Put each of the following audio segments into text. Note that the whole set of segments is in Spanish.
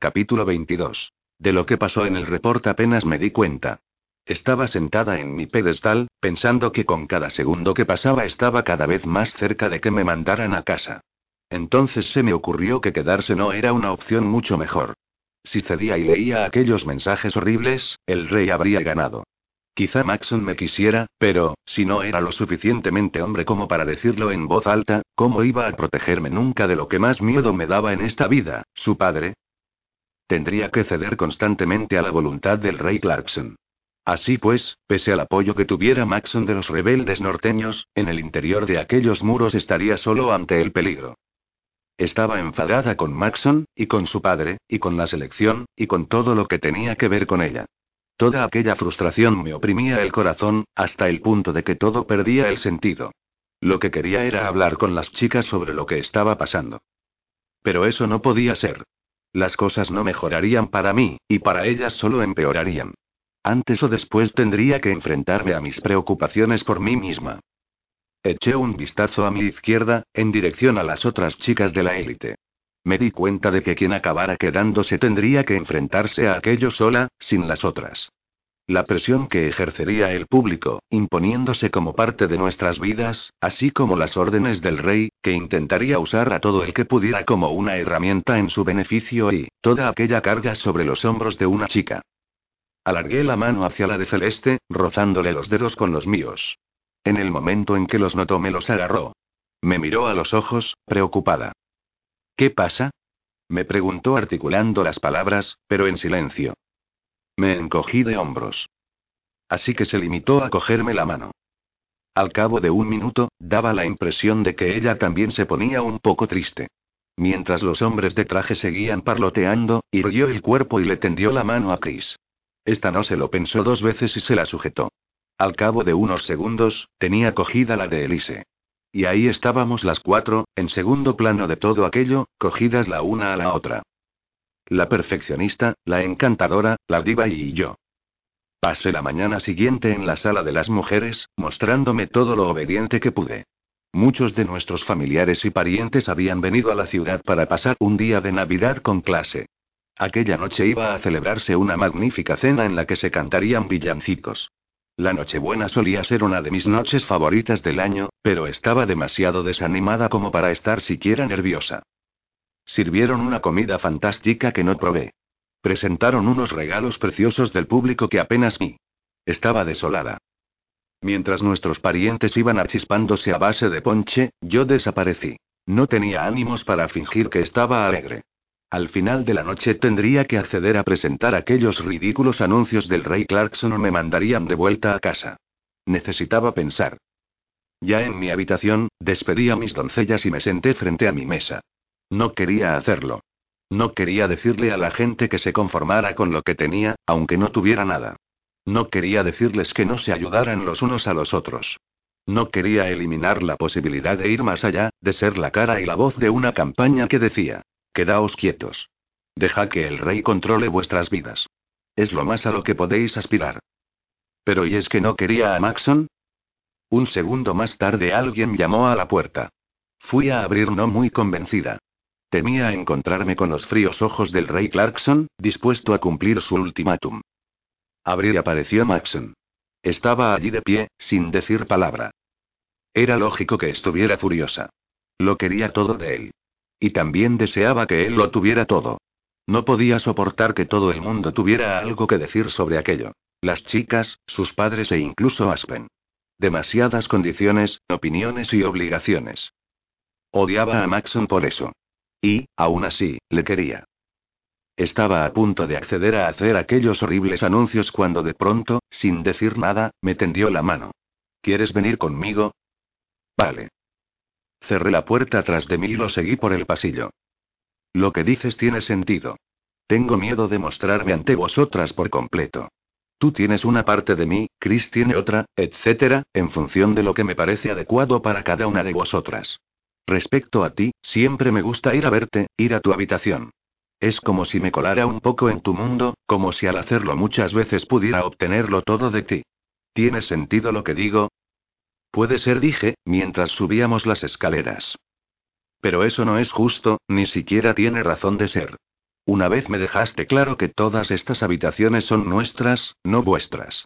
Capítulo 22. De lo que pasó en el report apenas me di cuenta. Estaba sentada en mi pedestal, pensando que con cada segundo que pasaba estaba cada vez más cerca de que me mandaran a casa. Entonces se me ocurrió que quedarse no era una opción mucho mejor. Si cedía y leía aquellos mensajes horribles, el rey habría ganado. Quizá Maxon me quisiera, pero, si no era lo suficientemente hombre como para decirlo en voz alta, ¿cómo iba a protegerme nunca de lo que más miedo me daba en esta vida, su padre? Tendría que ceder constantemente a la voluntad del rey Clarkson. Así pues, pese al apoyo que tuviera Maxon de los rebeldes norteños, en el interior de aquellos muros estaría solo ante el peligro. Estaba enfadada con Maxon, y con su padre, y con la selección, y con todo lo que tenía que ver con ella. Toda aquella frustración me oprimía el corazón, hasta el punto de que todo perdía el sentido. Lo que quería era hablar con las chicas sobre lo que estaba pasando. Pero eso no podía ser. Las cosas no mejorarían para mí, y para ellas solo empeorarían. Antes o después tendría que enfrentarme a mis preocupaciones por mí misma. Eché un vistazo a mi izquierda, en dirección a las otras chicas de la élite. Me di cuenta de que quien acabara quedándose tendría que enfrentarse a aquello sola, sin las otras. La presión que ejercería el público, imponiéndose como parte de nuestras vidas, así como las órdenes del rey, intentaría usar a todo el que pudiera como una herramienta en su beneficio y, toda aquella carga sobre los hombros de una chica. Alargué la mano hacia la de Celeste, rozándole los dedos con los míos. En el momento en que los notó me los agarró. Me miró a los ojos, preocupada. ¿Qué pasa? Me preguntó articulando las palabras, pero en silencio. Me encogí de hombros. Así que se limitó a cogerme la mano. Al cabo de un minuto, daba la impresión de que ella también se ponía un poco triste. Mientras los hombres de traje seguían parloteando, irguió el cuerpo y le tendió la mano a Chris. Esta no se lo pensó dos veces y se la sujetó. Al cabo de unos segundos, tenía cogida la de Elise. Y ahí estábamos las cuatro, en segundo plano de todo aquello, cogidas la una a la otra. La perfeccionista, la encantadora, la diva y yo. Pasé la mañana siguiente en la sala de las mujeres, mostrándome todo lo obediente que pude. Muchos de nuestros familiares y parientes habían venido a la ciudad para pasar un día de Navidad con clase. Aquella noche iba a celebrarse una magnífica cena en la que se cantarían villancicos. La Nochebuena solía ser una de mis noches favoritas del año, pero estaba demasiado desanimada como para estar siquiera nerviosa. Sirvieron una comida fantástica que no probé. Presentaron unos regalos preciosos del público que apenas vi. Estaba desolada. Mientras nuestros parientes iban achispándose a base de ponche, yo desaparecí. No tenía ánimos para fingir que estaba alegre. Al final de la noche tendría que acceder a presentar aquellos ridículos anuncios del rey Clarkson o me mandarían de vuelta a casa. Necesitaba pensar. Ya en mi habitación, despedí a mis doncellas y me senté frente a mi mesa. No quería hacerlo. No quería decirle a la gente que se conformara con lo que tenía, aunque no tuviera nada. No quería decirles que no se ayudaran los unos a los otros. No quería eliminar la posibilidad de ir más allá, de ser la cara y la voz de una campaña que decía, quedaos quietos. Deja que el rey controle vuestras vidas. Es lo más a lo que podéis aspirar. Pero ¿y es que no quería a Maxon? Un segundo más tarde alguien llamó a la puerta. Fui a abrir no muy convencida. Temía encontrarme con los fríos ojos del rey Clarkson, dispuesto a cumplir su ultimátum. Abrí y apareció Maxon. Estaba allí de pie, sin decir palabra. Era lógico que estuviera furiosa. Lo quería todo de él. Y también deseaba que él lo tuviera todo. No podía soportar que todo el mundo tuviera algo que decir sobre aquello. Las chicas, sus padres e incluso Aspen. Demasiadas condiciones, opiniones y obligaciones. Odiaba a Maxon por eso. Y, aún así, le quería. Estaba a punto de acceder a hacer aquellos horribles anuncios cuando de pronto, sin decir nada, me tendió la mano. ¿Quieres venir conmigo? Vale. Cerré la puerta tras de mí y lo seguí por el pasillo. Lo que dices tiene sentido. Tengo miedo de mostrarme ante vosotras por completo. Tú tienes una parte de mí, Chris tiene otra, etcétera, en función de lo que me parece adecuado para cada una de vosotras. Respecto a ti, siempre me gusta ir a verte, ir a tu habitación. Es como si me colara un poco en tu mundo, como si al hacerlo muchas veces pudiera obtenerlo todo de ti. ¿Tiene sentido lo que digo? Puede ser, dije, mientras subíamos las escaleras. Pero eso no es justo, ni siquiera tiene razón de ser. Una vez me dejaste claro que todas estas habitaciones son nuestras, no vuestras.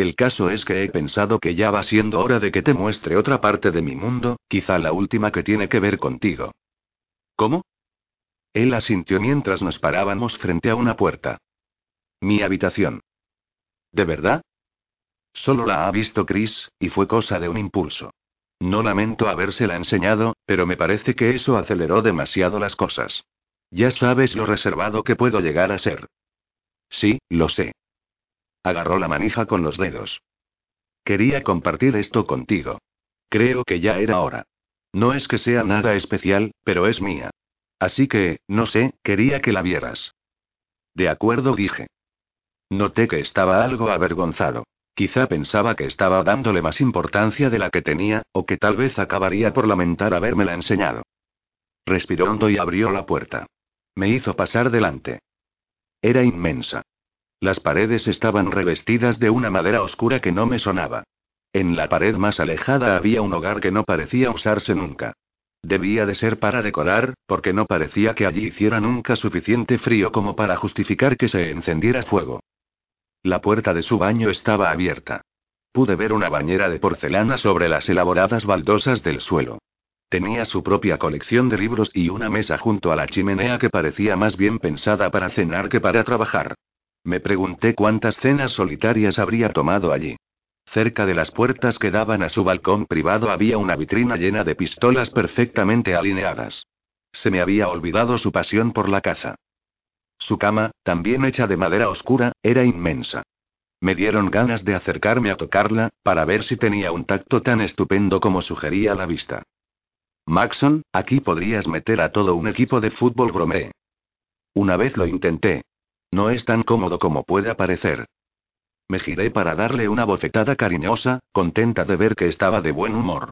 El caso es que he pensado que ya va siendo hora de que te muestre otra parte de mi mundo, quizá la última que tiene que ver contigo. ¿Cómo? Él asintió mientras nos parábamos frente a una puerta. Mi habitación. ¿De verdad? Solo la ha visto Chris, y fue cosa de un impulso. No lamento habérsela enseñado, pero me parece que eso aceleró demasiado las cosas. Ya sabes lo reservado que puedo llegar a ser. Sí, lo sé. Agarró la manija con los dedos. Quería compartir esto contigo. Creo que ya era hora. No es que sea nada especial, pero es mía. Así que, no sé, quería que la vieras. De acuerdo, dije. Noté que estaba algo avergonzado. Quizá pensaba que estaba dándole más importancia de la que tenía, o que tal vez acabaría por lamentar habérmela enseñado. Respiró hondo y abrió la puerta. Me hizo pasar delante. Era inmensa. Las paredes estaban revestidas de una madera oscura que no me sonaba. En la pared más alejada había un hogar que no parecía usarse nunca. Debía de ser para decorar, porque no parecía que allí hiciera nunca suficiente frío como para justificar que se encendiera fuego. La puerta de su baño estaba abierta. Pude ver una bañera de porcelana sobre las elaboradas baldosas del suelo. Tenía su propia colección de libros y una mesa junto a la chimenea que parecía más bien pensada para cenar que para trabajar. Me pregunté cuántas cenas solitarias habría tomado allí. Cerca de las puertas que daban a su balcón privado había una vitrina llena de pistolas perfectamente alineadas. Se me había olvidado su pasión por la caza. Su cama, también hecha de madera oscura, era inmensa. Me dieron ganas de acercarme a tocarla, para ver si tenía un tacto tan estupendo como sugería la vista. Maxon, aquí podrías meter a todo un equipo de fútbol bromé. Una vez lo intenté. No es tan cómodo como puede parecer. Me giré para darle una bofetada cariñosa, contenta de ver que estaba de buen humor.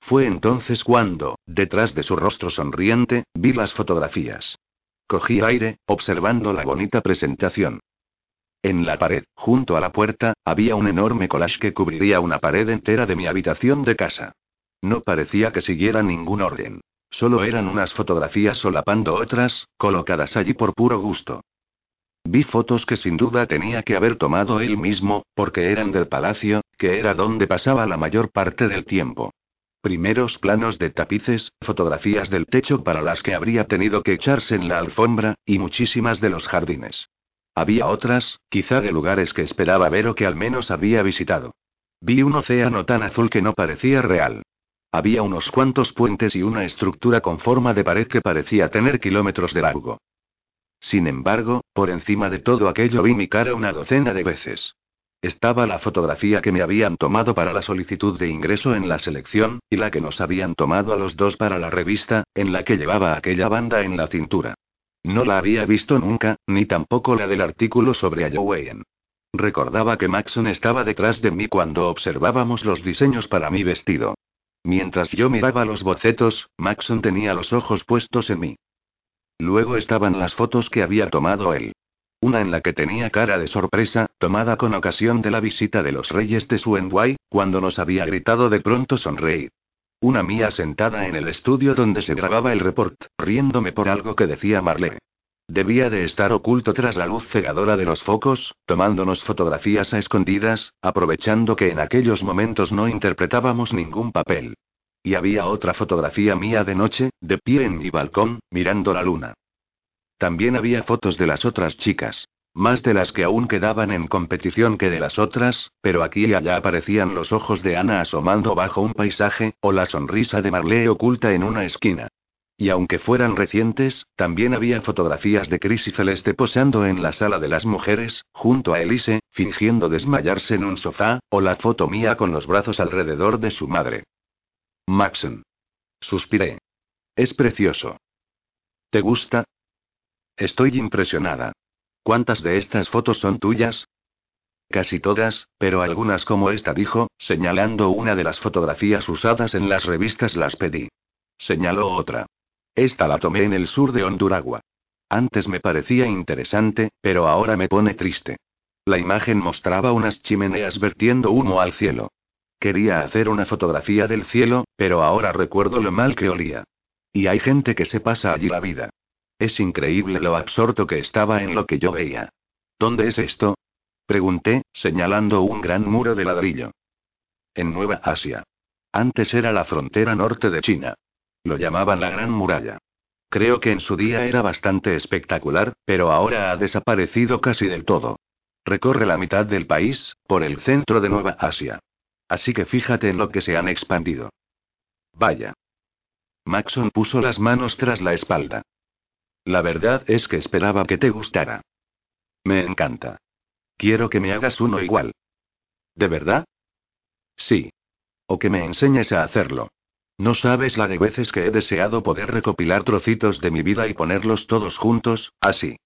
Fue entonces cuando, detrás de su rostro sonriente, vi las fotografías. Cogí aire, observando la bonita presentación. En la pared, junto a la puerta, había un enorme collage que cubriría una pared entera de mi habitación de casa. No parecía que siguiera ningún orden. Solo eran unas fotografías solapando otras, colocadas allí por puro gusto. Vi fotos que sin duda tenía que haber tomado él mismo, porque eran del palacio, que era donde pasaba la mayor parte del tiempo. Primeros planos de tapices, fotografías del techo para las que habría tenido que echarse en la alfombra, y muchísimas de los jardines. Había otras, quizá de lugares que esperaba ver o que al menos había visitado. Vi un océano tan azul que no parecía real. Había unos cuantos puentes y una estructura con forma de pared que parecía tener kilómetros de largo. Sin embargo, por encima de todo aquello vi mi cara una docena de veces. Estaba la fotografía que me habían tomado para la solicitud de ingreso en la selección, y la que nos habían tomado a los dos para la revista, en la que llevaba aquella banda en la cintura. No la había visto nunca, ni tampoco la del artículo sobre Ayowayen. Recordaba que Maxon estaba detrás de mí cuando observábamos los diseños para mi vestido. Mientras yo miraba los bocetos, Maxon tenía los ojos puestos en mí. Luego estaban las fotos que había tomado él. Una en la que tenía cara de sorpresa, tomada con ocasión de la visita de los reyes de Suenway, cuando nos había gritado de pronto sonreír. Una mía sentada en el estudio donde se grababa el report, riéndome por algo que decía Marlene. Debía de estar oculto tras la luz cegadora de los focos, tomándonos fotografías a escondidas, aprovechando que en aquellos momentos no interpretábamos ningún papel. Y había otra fotografía mía de noche, de pie en mi balcón, mirando la luna. También había fotos de las otras chicas. Más de las que aún quedaban en competición que de las otras, pero aquí y allá aparecían los ojos de Ana asomando bajo un paisaje, o la sonrisa de Marley oculta en una esquina. Y aunque fueran recientes, también había fotografías de Chris y Celeste posando en la sala de las mujeres, junto a Elise, fingiendo desmayarse en un sofá, o la foto mía con los brazos alrededor de su madre. Maxon. Suspiré. Es precioso. ¿Te gusta? Estoy impresionada. ¿Cuántas de estas fotos son tuyas? Casi todas, pero algunas como esta dijo, señalando una de las fotografías usadas en las revistas las pedí. Señaló otra. Esta la tomé en el sur de Honduragua. Antes me parecía interesante, pero ahora me pone triste. La imagen mostraba unas chimeneas vertiendo humo al cielo. Quería hacer una fotografía del cielo, pero ahora recuerdo lo mal que olía. Y hay gente que se pasa allí la vida. Es increíble lo absorto que estaba en lo que yo veía. ¿Dónde es esto? Pregunté, señalando un gran muro de ladrillo. En Nueva Asia. Antes era la frontera norte de China. Lo llamaban la Gran Muralla. Creo que en su día era bastante espectacular, pero ahora ha desaparecido casi del todo. Recorre la mitad del país, por el centro de Nueva Asia. Así que fíjate en lo que se han expandido. Vaya. Maxon puso las manos tras la espalda. La verdad es que esperaba que te gustara. Me encanta. Quiero que me hagas uno igual. ¿De verdad? Sí. O que me enseñes a hacerlo. No sabes la de veces que he deseado poder recopilar trocitos de mi vida y ponerlos todos juntos, así.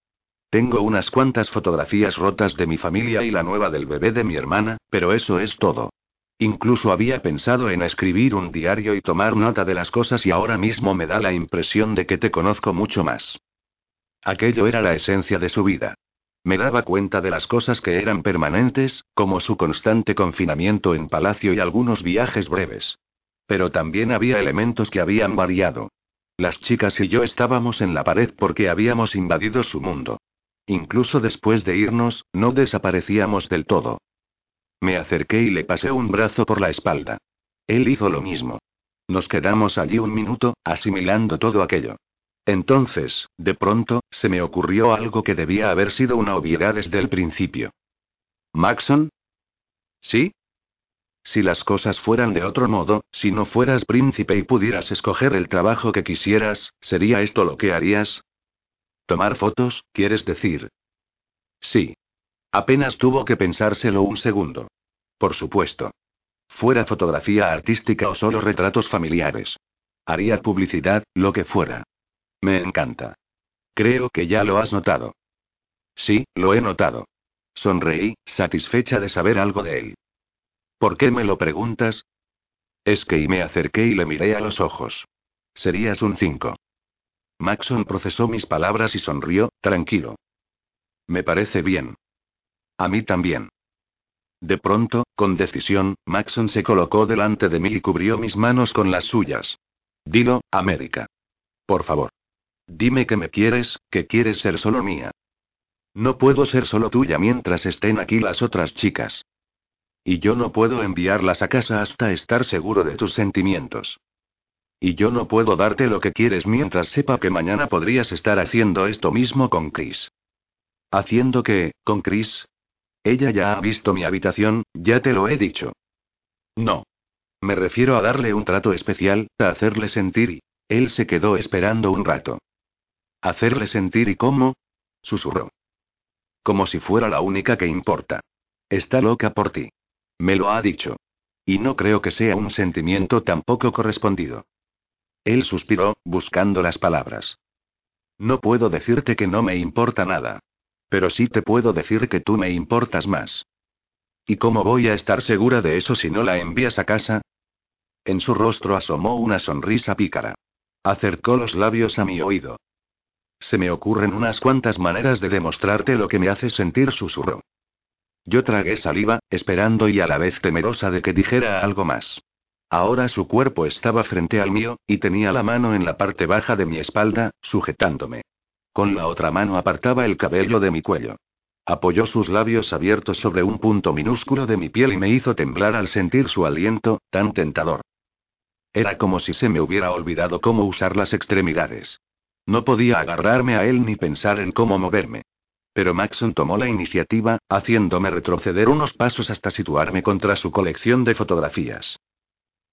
Tengo unas cuantas fotografías rotas de mi familia y la nueva del bebé de mi hermana, pero eso es todo. Incluso había pensado en escribir un diario y tomar nota de las cosas y ahora mismo me da la impresión de que te conozco mucho más. Aquello era la esencia de su vida. Me daba cuenta de las cosas que eran permanentes, como su constante confinamiento en palacio y algunos viajes breves. Pero también había elementos que habían variado. Las chicas y yo estábamos en la pared porque habíamos invadido su mundo. Incluso después de irnos, no desaparecíamos del todo. Me acerqué y le pasé un brazo por la espalda. Él hizo lo mismo. Nos quedamos allí un minuto, asimilando todo aquello. Entonces, de pronto, se me ocurrió algo que debía haber sido una obviedad desde el principio. ¿Maxon? ¿Sí? Si las cosas fueran de otro modo, si no fueras príncipe y pudieras escoger el trabajo que quisieras, ¿sería esto lo que harías? ¿Tomar fotos, quieres decir? Sí. Apenas tuvo que pensárselo un segundo. Por supuesto. Fuera fotografía artística o solo retratos familiares. Haría publicidad, lo que fuera. Me encanta. Creo que ya lo has notado. Sí, lo he notado. Sonreí, satisfecha de saber algo de él. ¿Por qué me lo preguntas? Es que y me acerqué y le miré a los ojos. Serías un 5. Maxon procesó mis palabras y sonrió, tranquilo. Me parece bien. A mí también. De pronto, con decisión, Maxon se colocó delante de mí y cubrió mis manos con las suyas. Dilo, América. Por favor. Dime que me quieres, que quieres ser solo mía. No puedo ser solo tuya mientras estén aquí las otras chicas. Y yo no puedo enviarlas a casa hasta estar seguro de tus sentimientos. Y yo no puedo darte lo que quieres mientras sepa que mañana podrías estar haciendo esto mismo con Chris. ¿Haciendo qué, con Chris? Ella ya ha visto mi habitación, ya te lo he dicho. No. Me refiero a darle un trato especial, a hacerle sentir y... Él se quedó esperando un rato. ¿Hacerle sentir y cómo? Susurró. Como si fuera la única que importa. Está loca por ti. Me lo ha dicho. Y no creo que sea un sentimiento tampoco correspondido. Él suspiró, buscando las palabras. No puedo decirte que no me importa nada. Pero sí te puedo decir que tú me importas más. ¿Y cómo voy a estar segura de eso si no la envías a casa? En su rostro asomó una sonrisa pícara. Acercó los labios a mi oído. Se me ocurren unas cuantas maneras de demostrarte lo que me hace sentir susurro. Yo tragué saliva, esperando y a la vez temerosa de que dijera algo más. Ahora su cuerpo estaba frente al mío, y tenía la mano en la parte baja de mi espalda, sujetándome. Con la otra mano apartaba el cabello de mi cuello. Apoyó sus labios abiertos sobre un punto minúsculo de mi piel y me hizo temblar al sentir su aliento, tan tentador. Era como si se me hubiera olvidado cómo usar las extremidades. No podía agarrarme a él ni pensar en cómo moverme. Pero Maxon tomó la iniciativa, haciéndome retroceder unos pasos hasta situarme contra su colección de fotografías.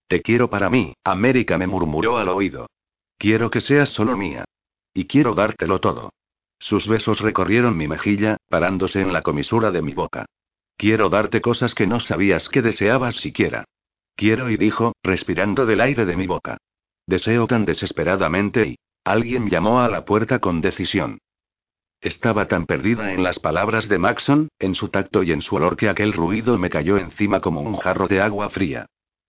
Te quiero para mí, América me murmuró al oído. Quiero que seas solo mía. Y quiero dártelo todo. Sus besos recorrieron mi mejilla, parándose en la comisura de mi boca. Quiero darte cosas que no sabías que deseabas siquiera. Quiero y dijo, respirando del aire de mi boca. Deseo tan desesperadamente y, Alguien llamó a la puerta con decisión. Estaba tan perdida en las palabras de Maxon, en su tacto y en su olor que aquel ruido me cayó encima como un jarro de agua fría.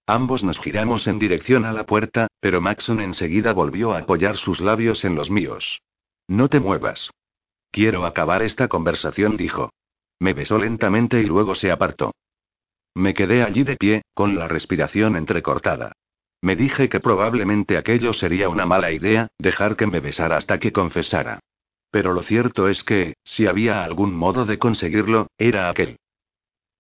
Ambos nos giramos en dirección a la puerta, pero Maxon enseguida volvió a apoyar sus labios en los míos. No te muevas. Quiero acabar esta conversación, dijo. Me besó lentamente y luego se apartó. Me quedé allí de pie, con la respiración entrecortada. Me dije que probablemente aquello sería una mala idea, dejar que me besara hasta que confesara. Pero lo cierto es que, si había algún modo de conseguirlo, era aquel.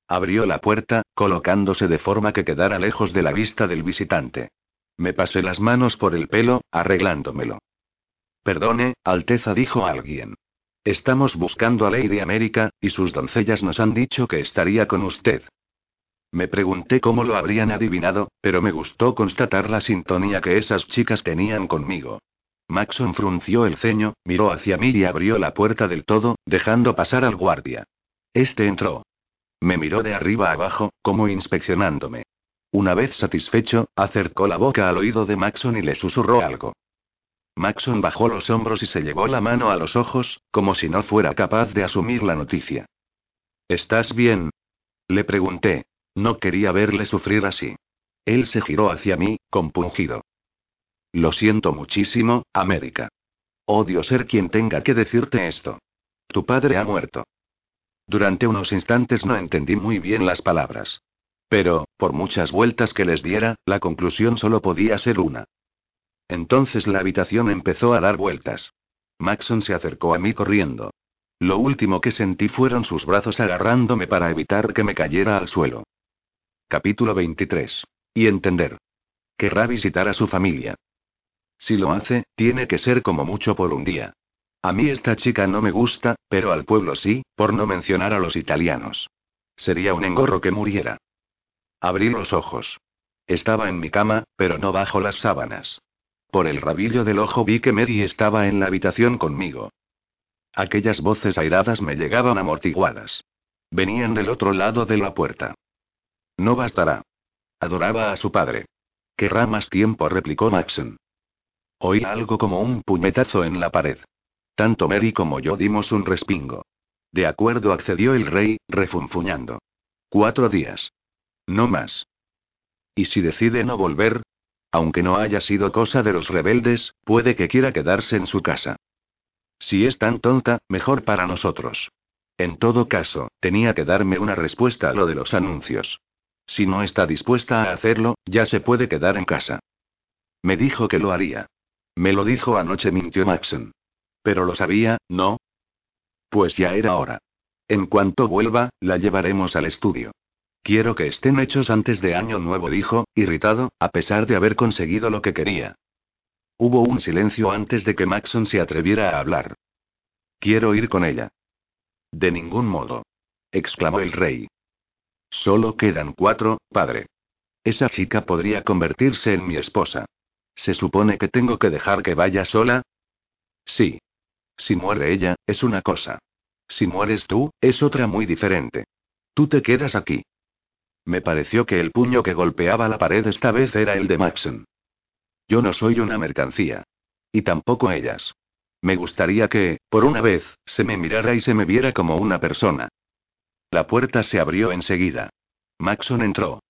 Abrió la puerta, colocándose de forma que quedara lejos de la vista del visitante. Me pasé las manos por el pelo, arreglándomelo. Perdone, Alteza, dijo alguien. Estamos buscando a Lady América, y sus doncellas nos han dicho que estaría con usted. Me pregunté cómo lo habrían adivinado, pero me gustó constatar la sintonía que esas chicas tenían conmigo. Maxon frunció el ceño, miró hacia mí y abrió la puerta del todo, dejando pasar al guardia. Este entró. Me miró de arriba abajo, como inspeccionándome. Una vez satisfecho, acercó la boca al oído de Maxon y le susurró algo. Maxon bajó los hombros y se llevó la mano a los ojos, como si no fuera capaz de asumir la noticia. ¿Estás bien? Le pregunté. No quería verle sufrir así. Él se giró hacia mí, compungido. Lo siento muchísimo, América. Odio ser quien tenga que decirte esto. Tu padre ha muerto. Durante unos instantes no entendí muy bien las palabras. Pero, por muchas vueltas que les diera, la conclusión solo podía ser una. Entonces la habitación empezó a dar vueltas. Maxon se acercó a mí corriendo. Lo último que sentí fueron sus brazos agarrándome para evitar que me cayera al suelo. Capítulo 23. Y entender. Querrá visitar a su familia. Si lo hace, tiene que ser como mucho por un día. A mí esta chica no me gusta, pero al pueblo sí, por no mencionar a los italianos. Sería un engorro que muriera. Abrí los ojos. Estaba en mi cama, pero no bajo las sábanas. Por el rabillo del ojo vi que Mary estaba en la habitación conmigo. Aquellas voces airadas me llegaban amortiguadas. Venían del otro lado de la puerta. No bastará. Adoraba a su padre. Querrá más tiempo, replicó Maxon. Oí algo como un puñetazo en la pared. Tanto Mary como yo dimos un respingo. De acuerdo, accedió el rey, refunfuñando. Cuatro días. No más. ¿Y si decide no volver? Aunque no haya sido cosa de los rebeldes, puede que quiera quedarse en su casa. Si es tan tonta, mejor para nosotros. En todo caso, tenía que darme una respuesta a lo de los anuncios. Si no está dispuesta a hacerlo, ya se puede quedar en casa. Me dijo que lo haría. Me lo dijo anoche, mintió Maxon. Pero lo sabía, ¿no? Pues ya era hora. En cuanto vuelva, la llevaremos al estudio. Quiero que estén hechos antes de Año Nuevo, dijo, irritado, a pesar de haber conseguido lo que quería. Hubo un silencio antes de que Maxon se atreviera a hablar. Quiero ir con ella. De ningún modo. exclamó el rey. Solo quedan cuatro, padre. Esa chica podría convertirse en mi esposa. ¿Se supone que tengo que dejar que vaya sola? Sí. Si muere ella, es una cosa. Si mueres tú, es otra muy diferente. Tú te quedas aquí. Me pareció que el puño que golpeaba la pared esta vez era el de Maxon. Yo no soy una mercancía. Y tampoco ellas. Me gustaría que, por una vez, se me mirara y se me viera como una persona. La puerta se abrió enseguida. Maxon entró.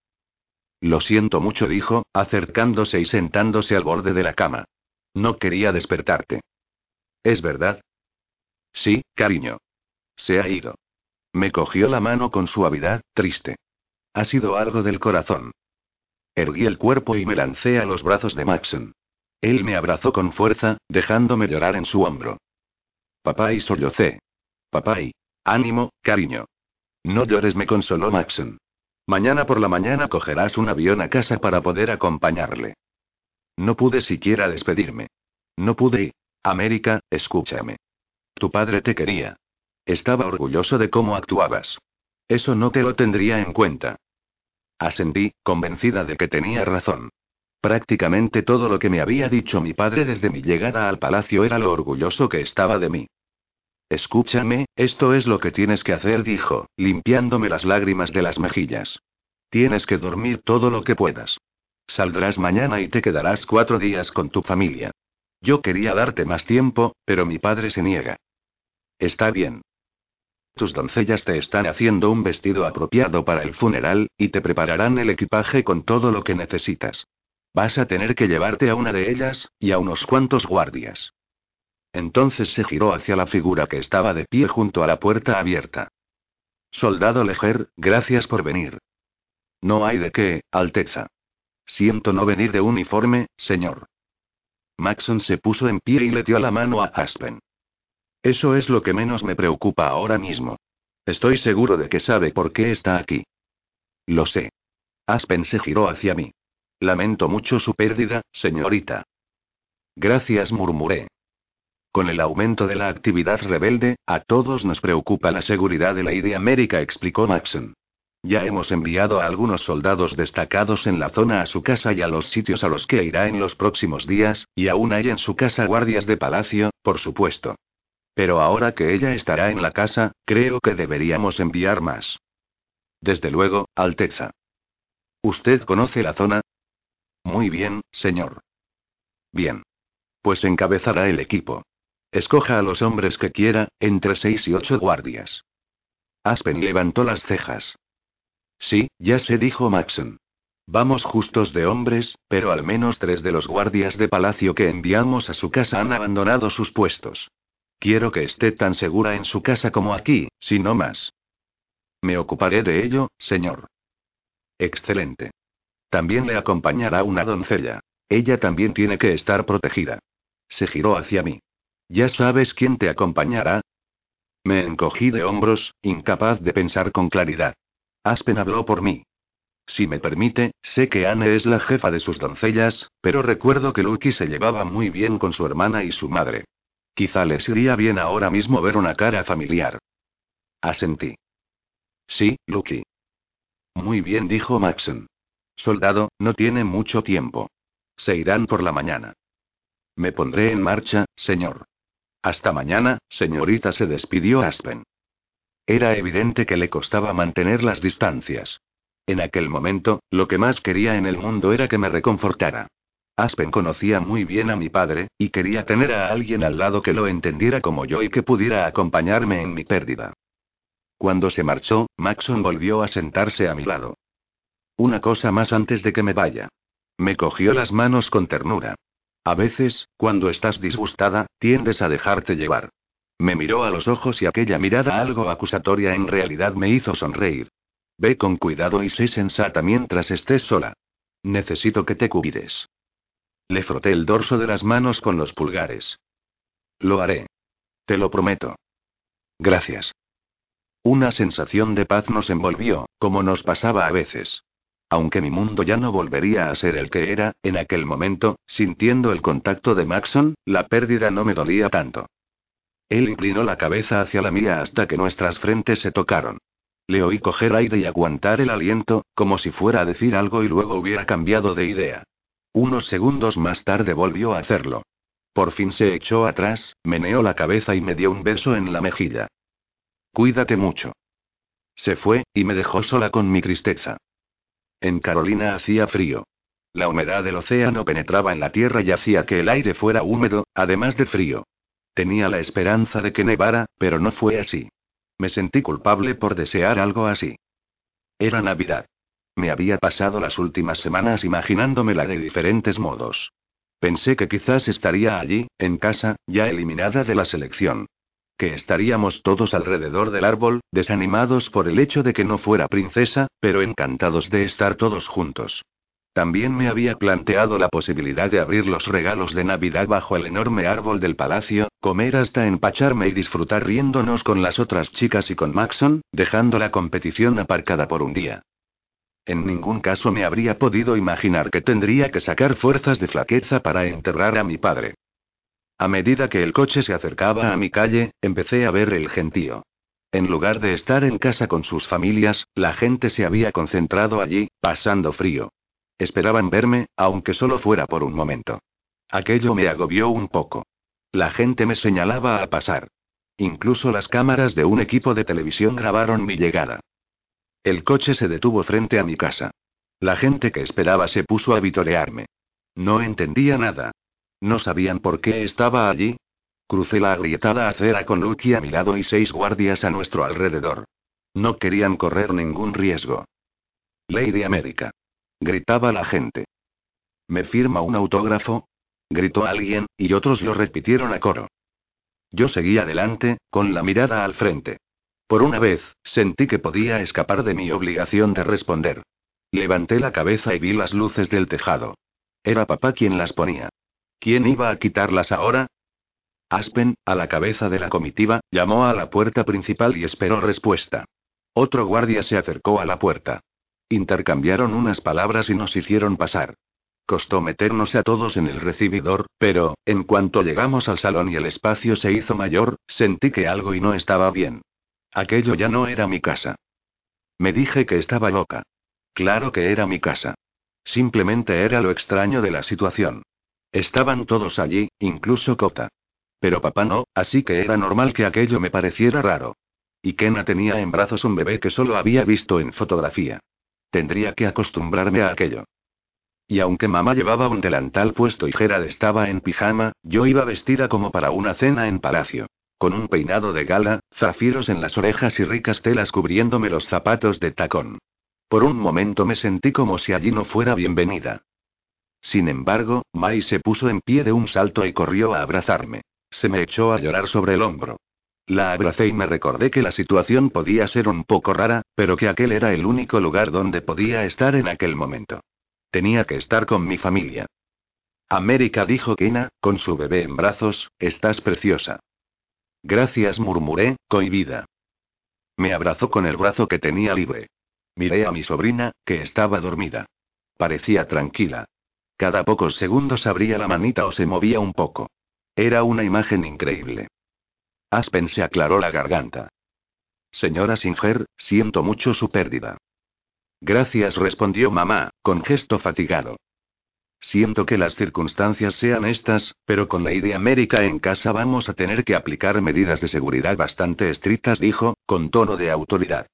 Lo siento mucho, dijo, acercándose y sentándose al borde de la cama. No quería despertarte. ¿Es verdad? Sí, cariño. Se ha ido. Me cogió la mano con suavidad, triste. Ha sido algo del corazón. Erguí el cuerpo y me lancé a los brazos de Maxon. Él me abrazó con fuerza, dejándome llorar en su hombro. Papá y sollocé. Papá y. Ánimo, cariño. No llores, me consoló Maxon. Mañana por la mañana cogerás un avión a casa para poder acompañarle. No pude siquiera despedirme. No pude. América, escúchame. Tu padre te quería. Estaba orgulloso de cómo actuabas. Eso no te lo tendría en cuenta. Asentí, convencida de que tenía razón. Prácticamente todo lo que me había dicho mi padre desde mi llegada al palacio era lo orgulloso que estaba de mí. Escúchame, esto es lo que tienes que hacer, dijo, limpiándome las lágrimas de las mejillas. Tienes que dormir todo lo que puedas. Saldrás mañana y te quedarás cuatro días con tu familia. Yo quería darte más tiempo, pero mi padre se niega. Está bien. Tus doncellas te están haciendo un vestido apropiado para el funeral, y te prepararán el equipaje con todo lo que necesitas. Vas a tener que llevarte a una de ellas, y a unos cuantos guardias. Entonces se giró hacia la figura que estaba de pie junto a la puerta abierta. Soldado Leger, gracias por venir. No hay de qué, Alteza. Siento no venir de uniforme, señor. Maxon se puso en pie y le dio la mano a Aspen. Eso es lo que menos me preocupa ahora mismo. Estoy seguro de que sabe por qué está aquí. Lo sé. Aspen se giró hacia mí. Lamento mucho su pérdida, señorita. Gracias, murmuré. Con el aumento de la actividad rebelde, a todos nos preocupa la seguridad de la Lady América, explicó Maxon. Ya hemos enviado a algunos soldados destacados en la zona a su casa y a los sitios a los que irá en los próximos días, y aún hay en su casa guardias de palacio, por supuesto. Pero ahora que ella estará en la casa, creo que deberíamos enviar más. Desde luego, Alteza. ¿Usted conoce la zona? Muy bien, señor. Bien. Pues encabezará el equipo. Escoja a los hombres que quiera, entre seis y ocho guardias. Aspen levantó las cejas. Sí, ya se dijo Maxon. Vamos justos de hombres, pero al menos tres de los guardias de palacio que enviamos a su casa han abandonado sus puestos. Quiero que esté tan segura en su casa como aquí, si no más. Me ocuparé de ello, señor. Excelente. También le acompañará una doncella. Ella también tiene que estar protegida. Se giró hacia mí. ¿Ya sabes quién te acompañará? Me encogí de hombros, incapaz de pensar con claridad. Aspen habló por mí. Si me permite, sé que Anne es la jefa de sus doncellas, pero recuerdo que Lucky se llevaba muy bien con su hermana y su madre. Quizá les iría bien ahora mismo ver una cara familiar. Asentí. Sí, Lucky. Muy bien, dijo Maxon. Soldado, no tiene mucho tiempo. Se irán por la mañana. Me pondré en marcha, señor. Hasta mañana, señorita, se despidió Aspen. Era evidente que le costaba mantener las distancias. En aquel momento, lo que más quería en el mundo era que me reconfortara. Aspen conocía muy bien a mi padre, y quería tener a alguien al lado que lo entendiera como yo y que pudiera acompañarme en mi pérdida. Cuando se marchó, Maxon volvió a sentarse a mi lado. Una cosa más antes de que me vaya. Me cogió las manos con ternura. A veces, cuando estás disgustada, tiendes a dejarte llevar. Me miró a los ojos y aquella mirada algo acusatoria en realidad me hizo sonreír. Ve con cuidado y sé sensata mientras estés sola. Necesito que te cuides. Le froté el dorso de las manos con los pulgares. Lo haré. Te lo prometo. Gracias. Una sensación de paz nos envolvió, como nos pasaba a veces. Aunque mi mundo ya no volvería a ser el que era, en aquel momento, sintiendo el contacto de Maxon, la pérdida no me dolía tanto. Él inclinó la cabeza hacia la mía hasta que nuestras frentes se tocaron. Le oí coger aire y aguantar el aliento, como si fuera a decir algo y luego hubiera cambiado de idea. Unos segundos más tarde volvió a hacerlo. Por fin se echó atrás, meneó la cabeza y me dio un beso en la mejilla. Cuídate mucho. Se fue, y me dejó sola con mi tristeza. En Carolina hacía frío. La humedad del océano penetraba en la tierra y hacía que el aire fuera húmedo, además de frío. Tenía la esperanza de que nevara, pero no fue así. Me sentí culpable por desear algo así. Era Navidad. Me había pasado las últimas semanas imaginándomela de diferentes modos. Pensé que quizás estaría allí, en casa, ya eliminada de la selección. Que estaríamos todos alrededor del árbol, desanimados por el hecho de que no fuera princesa, pero encantados de estar todos juntos. También me había planteado la posibilidad de abrir los regalos de Navidad bajo el enorme árbol del palacio, comer hasta empacharme y disfrutar riéndonos con las otras chicas y con Maxon, dejando la competición aparcada por un día. En ningún caso me habría podido imaginar que tendría que sacar fuerzas de flaqueza para enterrar a mi padre. A medida que el coche se acercaba a mi calle, empecé a ver el gentío. En lugar de estar en casa con sus familias, la gente se había concentrado allí, pasando frío. Esperaban verme, aunque solo fuera por un momento. Aquello me agobió un poco. La gente me señalaba al pasar. Incluso las cámaras de un equipo de televisión grabaron mi llegada. El coche se detuvo frente a mi casa. La gente que esperaba se puso a vitorearme. No entendía nada. No sabían por qué estaba allí. Crucé la agrietada acera con Lucky a mi lado y seis guardias a nuestro alrededor. No querían correr ningún riesgo. Lady América. Gritaba la gente. ¿Me firma un autógrafo? Gritó alguien, y otros lo repitieron a coro. Yo seguí adelante, con la mirada al frente. Por una vez, sentí que podía escapar de mi obligación de responder. Levanté la cabeza y vi las luces del tejado. Era papá quien las ponía. ¿Quién iba a quitarlas ahora? Aspen, a la cabeza de la comitiva, llamó a la puerta principal y esperó respuesta. Otro guardia se acercó a la puerta. Intercambiaron unas palabras y nos hicieron pasar. Costó meternos a todos en el recibidor, pero, en cuanto llegamos al salón y el espacio se hizo mayor, sentí que algo y no estaba bien. Aquello ya no era mi casa. Me dije que estaba loca. Claro que era mi casa. Simplemente era lo extraño de la situación. Estaban todos allí, incluso Cota. Pero papá no, así que era normal que aquello me pareciera raro. Y Kena tenía en brazos un bebé que solo había visto en fotografía. Tendría que acostumbrarme a aquello. Y aunque mamá llevaba un delantal puesto y Gerard estaba en pijama, yo iba vestida como para una cena en palacio. Con un peinado de gala, zafiros en las orejas y ricas telas cubriéndome los zapatos de tacón. Por un momento me sentí como si allí no fuera bienvenida. Sin embargo, Mai se puso en pie de un salto y corrió a abrazarme. Se me echó a llorar sobre el hombro. La abracé y me recordé que la situación podía ser un poco rara, pero que aquel era el único lugar donde podía estar en aquel momento. Tenía que estar con mi familia. América dijo Kena, con su bebé en brazos, estás preciosa. Gracias, murmuré, cohibida. Me abrazó con el brazo que tenía libre. Miré a mi sobrina, que estaba dormida. Parecía tranquila. Cada pocos segundos abría la manita o se movía un poco. Era una imagen increíble. Aspen se aclaró la garganta. Señora Singer, siento mucho su pérdida. Gracias, respondió mamá, con gesto fatigado. Siento que las circunstancias sean estas, pero con Lady América en casa vamos a tener que aplicar medidas de seguridad bastante estrictas, dijo, con tono de autoridad.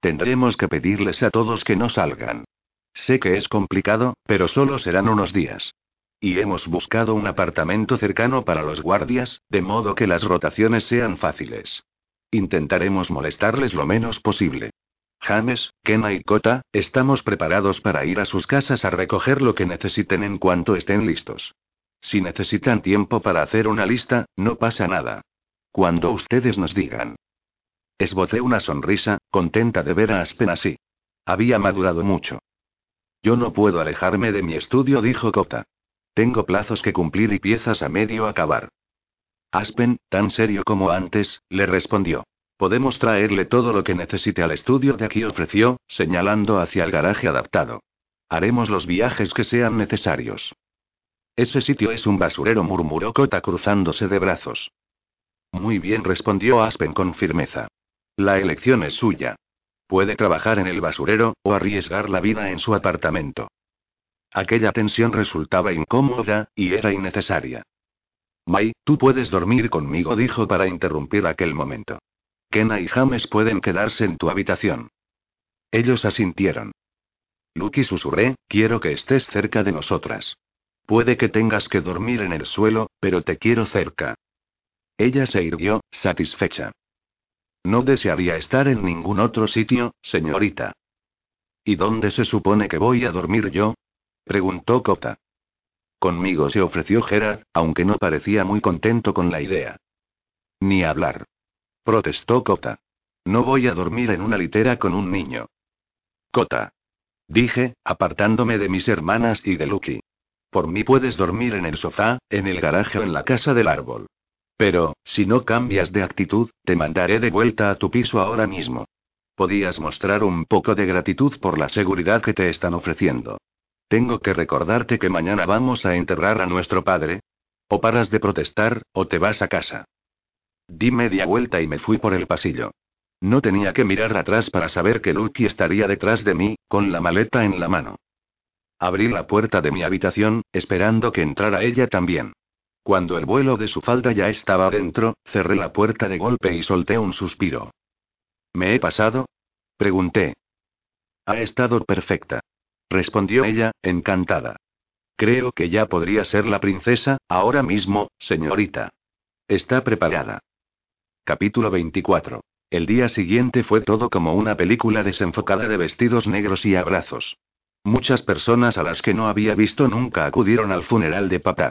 Tendremos que pedirles a todos que no salgan. Sé que es complicado, pero solo serán unos días. Y hemos buscado un apartamento cercano para los guardias, de modo que las rotaciones sean fáciles. Intentaremos molestarles lo menos posible. James, Kena y Kota, estamos preparados para ir a sus casas a recoger lo que necesiten en cuanto estén listos. Si necesitan tiempo para hacer una lista, no pasa nada. Cuando ustedes nos digan. Esbocé una sonrisa, contenta de ver a Aspen así. Había madurado mucho. Yo no puedo alejarme de mi estudio, dijo Kota. Tengo plazos que cumplir y piezas a medio acabar. Aspen, tan serio como antes, le respondió. Podemos traerle todo lo que necesite al estudio de aquí, ofreció, señalando hacia el garaje adaptado. Haremos los viajes que sean necesarios. Ese sitio es un basurero, murmuró Cota cruzándose de brazos. Muy bien, respondió Aspen con firmeza. La elección es suya. Puede trabajar en el basurero, o arriesgar la vida en su apartamento. Aquella tensión resultaba incómoda, y era innecesaria. Mai, tú puedes dormir conmigo, dijo para interrumpir aquel momento. Kena y James pueden quedarse en tu habitación. Ellos asintieron. Lucky susurré, quiero que estés cerca de nosotras. Puede que tengas que dormir en el suelo, pero te quiero cerca. Ella se irguió, satisfecha. No desearía estar en ningún otro sitio, señorita. ¿Y dónde se supone que voy a dormir yo? Preguntó Cota. Conmigo se ofreció Gerard, aunque no parecía muy contento con la idea. Ni hablar. Protestó Cota. No voy a dormir en una litera con un niño. Cota. Dije, apartándome de mis hermanas y de Lucky. Por mí puedes dormir en el sofá, en el garaje o en la casa del árbol. Pero, si no cambias de actitud, te mandaré de vuelta a tu piso ahora mismo. Podías mostrar un poco de gratitud por la seguridad que te están ofreciendo. Tengo que recordarte que mañana vamos a enterrar a nuestro padre. O paras de protestar, o te vas a casa. Di media vuelta y me fui por el pasillo. No tenía que mirar atrás para saber que Lucky estaría detrás de mí, con la maleta en la mano. Abrí la puerta de mi habitación, esperando que entrara ella también. Cuando el vuelo de su falda ya estaba dentro, cerré la puerta de golpe y solté un suspiro. ¿Me he pasado? Pregunté. Ha estado perfecta respondió ella, encantada. Creo que ya podría ser la princesa, ahora mismo, señorita. Está preparada. Capítulo 24. El día siguiente fue todo como una película desenfocada de vestidos negros y abrazos. Muchas personas a las que no había visto nunca acudieron al funeral de papá.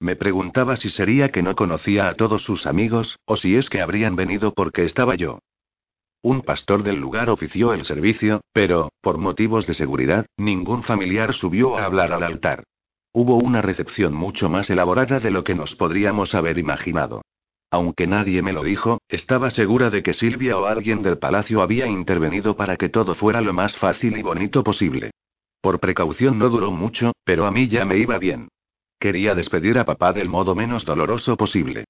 Me preguntaba si sería que no conocía a todos sus amigos, o si es que habrían venido porque estaba yo. Un pastor del lugar ofició el servicio, pero, por motivos de seguridad, ningún familiar subió a hablar al altar. Hubo una recepción mucho más elaborada de lo que nos podríamos haber imaginado. Aunque nadie me lo dijo, estaba segura de que Silvia o alguien del palacio había intervenido para que todo fuera lo más fácil y bonito posible. Por precaución no duró mucho, pero a mí ya me iba bien. Quería despedir a papá del modo menos doloroso posible.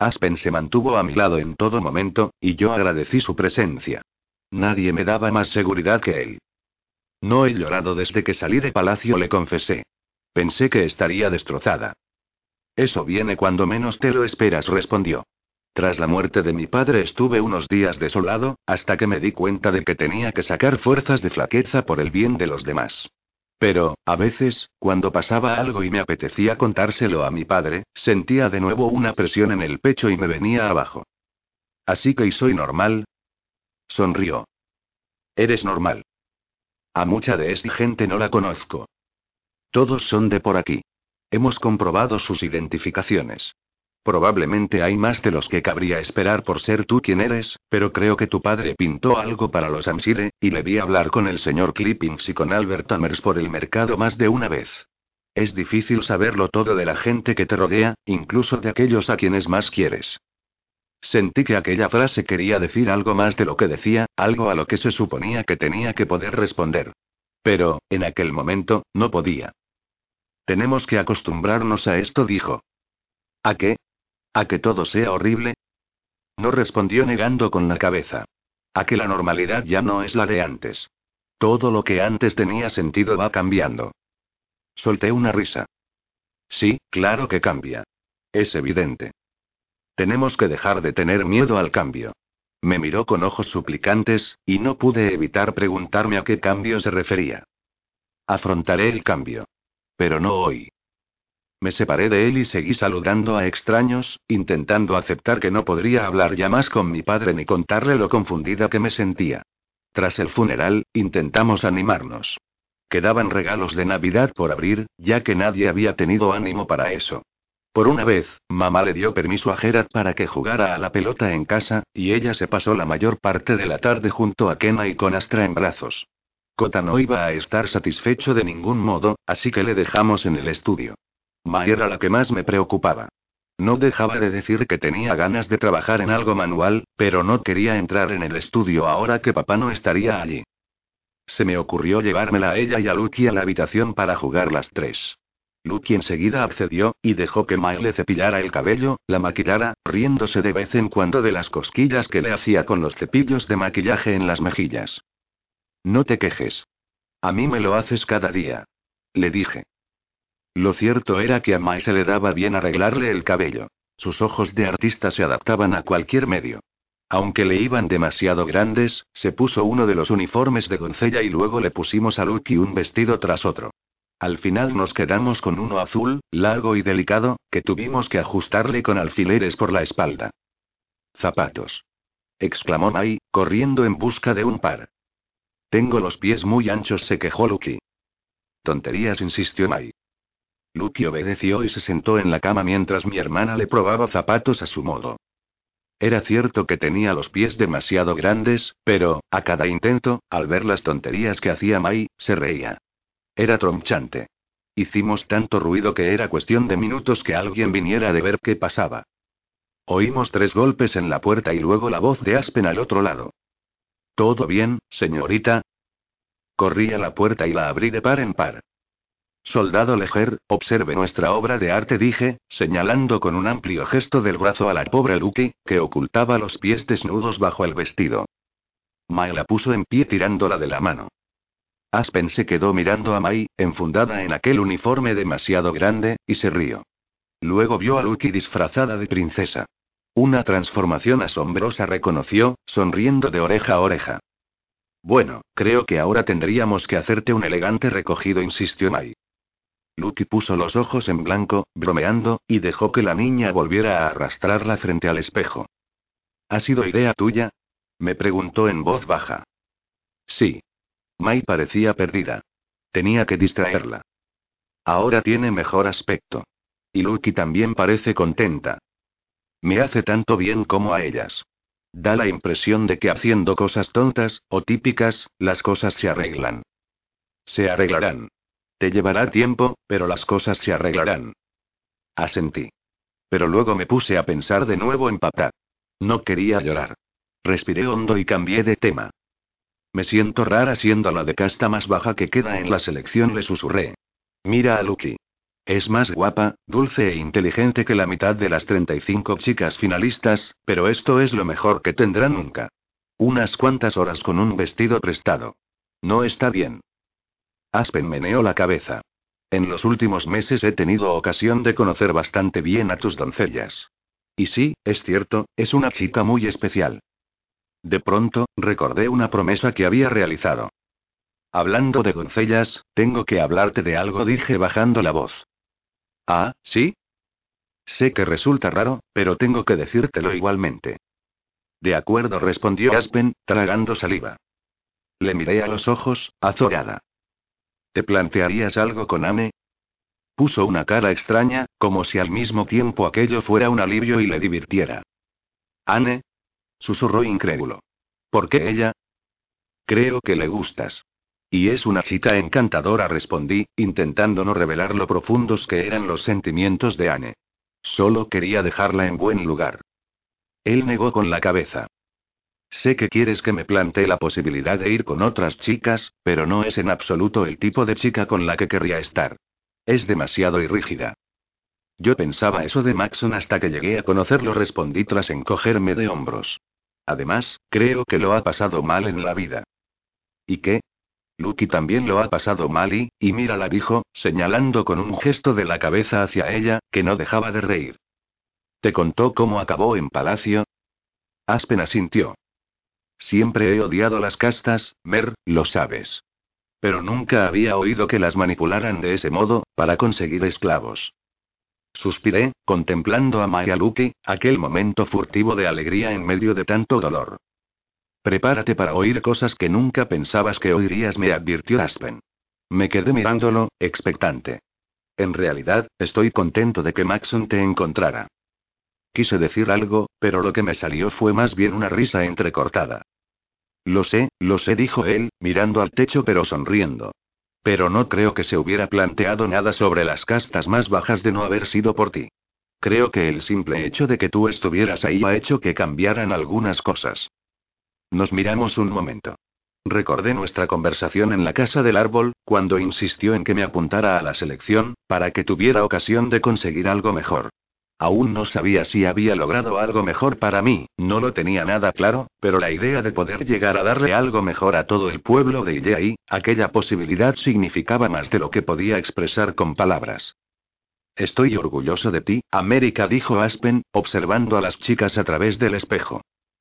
Aspen se mantuvo a mi lado en todo momento, y yo agradecí su presencia. Nadie me daba más seguridad que él. No he llorado desde que salí de palacio, le confesé. Pensé que estaría destrozada. Eso viene cuando menos te lo esperas, respondió. Tras la muerte de mi padre estuve unos días desolado, hasta que me di cuenta de que tenía que sacar fuerzas de flaqueza por el bien de los demás. Pero, a veces, cuando pasaba algo y me apetecía contárselo a mi padre, sentía de nuevo una presión en el pecho y me venía abajo. Así que, ¿y soy normal? Sonrió. Eres normal. A mucha de esta gente no la conozco. Todos son de por aquí. Hemos comprobado sus identificaciones. Probablemente hay más de los que cabría esperar por ser tú quien eres, pero creo que tu padre pintó algo para los Amsire, y le vi hablar con el señor Clippings y con Albert Amers por el mercado más de una vez. Es difícil saberlo todo de la gente que te rodea, incluso de aquellos a quienes más quieres. Sentí que aquella frase quería decir algo más de lo que decía, algo a lo que se suponía que tenía que poder responder. Pero, en aquel momento, no podía. Tenemos que acostumbrarnos a esto, dijo. ¿A qué? ¿A que todo sea horrible? No respondió negando con la cabeza. A que la normalidad ya no es la de antes. Todo lo que antes tenía sentido va cambiando. Solté una risa. Sí, claro que cambia. Es evidente. Tenemos que dejar de tener miedo al cambio. Me miró con ojos suplicantes, y no pude evitar preguntarme a qué cambio se refería. Afrontaré el cambio. Pero no hoy. Me separé de él y seguí saludando a extraños, intentando aceptar que no podría hablar ya más con mi padre ni contarle lo confundida que me sentía. Tras el funeral, intentamos animarnos. Quedaban regalos de Navidad por abrir, ya que nadie había tenido ánimo para eso. Por una vez, mamá le dio permiso a Gerard para que jugara a la pelota en casa, y ella se pasó la mayor parte de la tarde junto a Kena y con Astra en brazos. Kota no iba a estar satisfecho de ningún modo, así que le dejamos en el estudio. Ma era la que más me preocupaba. No dejaba de decir que tenía ganas de trabajar en algo manual, pero no quería entrar en el estudio ahora que papá no estaría allí. Se me ocurrió llevármela a ella y a Lucky a la habitación para jugar las tres. Lucky enseguida accedió, y dejó que Mae le cepillara el cabello, la maquillara, riéndose de vez en cuando de las cosquillas que le hacía con los cepillos de maquillaje en las mejillas. No te quejes. A mí me lo haces cada día. Le dije. Lo cierto era que a Mai se le daba bien arreglarle el cabello. Sus ojos de artista se adaptaban a cualquier medio. Aunque le iban demasiado grandes, se puso uno de los uniformes de doncella y luego le pusimos a Lucky un vestido tras otro. Al final nos quedamos con uno azul, largo y delicado, que tuvimos que ajustarle con alfileres por la espalda. Zapatos. exclamó Mai, corriendo en busca de un par. Tengo los pies muy anchos, se quejó Lucky. Tonterías, insistió Mai. Lucky obedeció y se sentó en la cama mientras mi hermana le probaba zapatos a su modo. Era cierto que tenía los pies demasiado grandes, pero, a cada intento, al ver las tonterías que hacía Mai, se reía. Era tronchante. Hicimos tanto ruido que era cuestión de minutos que alguien viniera de ver qué pasaba. Oímos tres golpes en la puerta y luego la voz de Aspen al otro lado. ¿Todo bien, señorita? Corrí a la puerta y la abrí de par en par. Soldado Leger, observe nuestra obra de arte, dije, señalando con un amplio gesto del brazo a la pobre Lucky, que ocultaba los pies desnudos bajo el vestido. Mai la puso en pie tirándola de la mano. Aspen se quedó mirando a Mai, enfundada en aquel uniforme demasiado grande, y se rió. Luego vio a Lucky disfrazada de princesa. Una transformación asombrosa reconoció, sonriendo de oreja a oreja. Bueno, creo que ahora tendríamos que hacerte un elegante recogido, insistió Mai. Lucky puso los ojos en blanco, bromeando, y dejó que la niña volviera a arrastrarla frente al espejo. ¿Ha sido idea tuya? Me preguntó en voz baja. Sí. Mai parecía perdida. Tenía que distraerla. Ahora tiene mejor aspecto. Y Lucky también parece contenta. Me hace tanto bien como a ellas. Da la impresión de que haciendo cosas tontas, o típicas, las cosas se arreglan. Se arreglarán. Te llevará tiempo, pero las cosas se arreglarán. Asentí. Pero luego me puse a pensar de nuevo en papá. No quería llorar. Respiré hondo y cambié de tema. Me siento rara siendo la de casta más baja que queda en la selección, le susurré. Mira a Lucky. Es más guapa, dulce e inteligente que la mitad de las 35 chicas finalistas, pero esto es lo mejor que tendrá nunca. Unas cuantas horas con un vestido prestado. No está bien. Aspen meneó la cabeza. En los últimos meses he tenido ocasión de conocer bastante bien a tus doncellas. Y sí, es cierto, es una chica muy especial. De pronto, recordé una promesa que había realizado. Hablando de doncellas, tengo que hablarte de algo, dije bajando la voz. Ah, ¿sí? Sé que resulta raro, pero tengo que decírtelo igualmente. De acuerdo, respondió Aspen, tragando saliva. Le miré a los ojos, azorada. ¿Te plantearías algo con Ame? Puso una cara extraña, como si al mismo tiempo aquello fuera un alivio y le divirtiera. ¿Anne? susurró incrédulo. ¿Por qué ella? Creo que le gustas. Y es una chica encantadora, respondí, intentando no revelar lo profundos que eran los sentimientos de Anne. Solo quería dejarla en buen lugar. Él negó con la cabeza. Sé que quieres que me plantee la posibilidad de ir con otras chicas, pero no es en absoluto el tipo de chica con la que querría estar. Es demasiado irrígida. Yo pensaba eso de Maxon hasta que llegué a conocerlo, respondí tras encogerme de hombros. Además, creo que lo ha pasado mal en la vida. ¿Y qué? Lucky también lo ha pasado mal y, y mírala, dijo, señalando con un gesto de la cabeza hacia ella, que no dejaba de reír. ¿Te contó cómo acabó en palacio? Aspen asintió. Siempre he odiado las castas, Mer, lo sabes. Pero nunca había oído que las manipularan de ese modo, para conseguir esclavos. Suspiré, contemplando a Maya Lucky, aquel momento furtivo de alegría en medio de tanto dolor. Prepárate para oír cosas que nunca pensabas que oirías, me advirtió Aspen. Me quedé mirándolo, expectante. En realidad, estoy contento de que Maxon te encontrara. Quise decir algo, pero lo que me salió fue más bien una risa entrecortada. Lo sé, lo sé, dijo él, mirando al techo pero sonriendo. Pero no creo que se hubiera planteado nada sobre las castas más bajas de no haber sido por ti. Creo que el simple hecho de que tú estuvieras ahí ha hecho que cambiaran algunas cosas. Nos miramos un momento. Recordé nuestra conversación en la casa del árbol, cuando insistió en que me apuntara a la selección, para que tuviera ocasión de conseguir algo mejor. Aún no sabía si había logrado algo mejor para mí, no lo tenía nada claro, pero la idea de poder llegar a darle algo mejor a todo el pueblo de Illai, aquella posibilidad significaba más de lo que podía expresar con palabras. Estoy orgulloso de ti, América, dijo Aspen, observando a las chicas a través del espejo.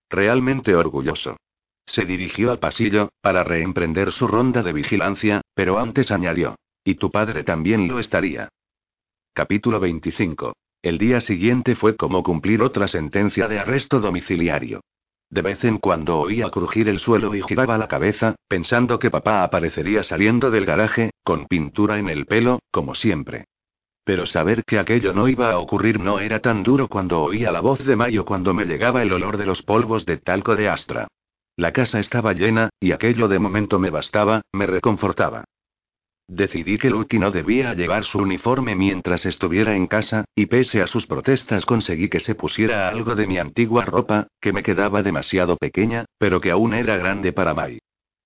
Realmente orgulloso. Se dirigió al pasillo, para reemprender su ronda de vigilancia, pero antes añadió. Y tu padre también lo estaría. Capítulo 25. El día siguiente fue como cumplir otra sentencia de arresto domiciliario. De vez en cuando oía crujir el suelo y giraba la cabeza, pensando que papá aparecería saliendo del garaje, con pintura en el pelo, como siempre. Pero saber que aquello no iba a ocurrir no era tan duro cuando oía la voz de Mayo cuando me llegaba el olor de los polvos de talco de Astra. La casa estaba llena, y aquello de momento me bastaba, me reconfortaba. Decidí que Lucky no debía llevar su uniforme mientras estuviera en casa, y pese a sus protestas conseguí que se pusiera algo de mi antigua ropa, que me quedaba demasiado pequeña, pero que aún era grande para Mai.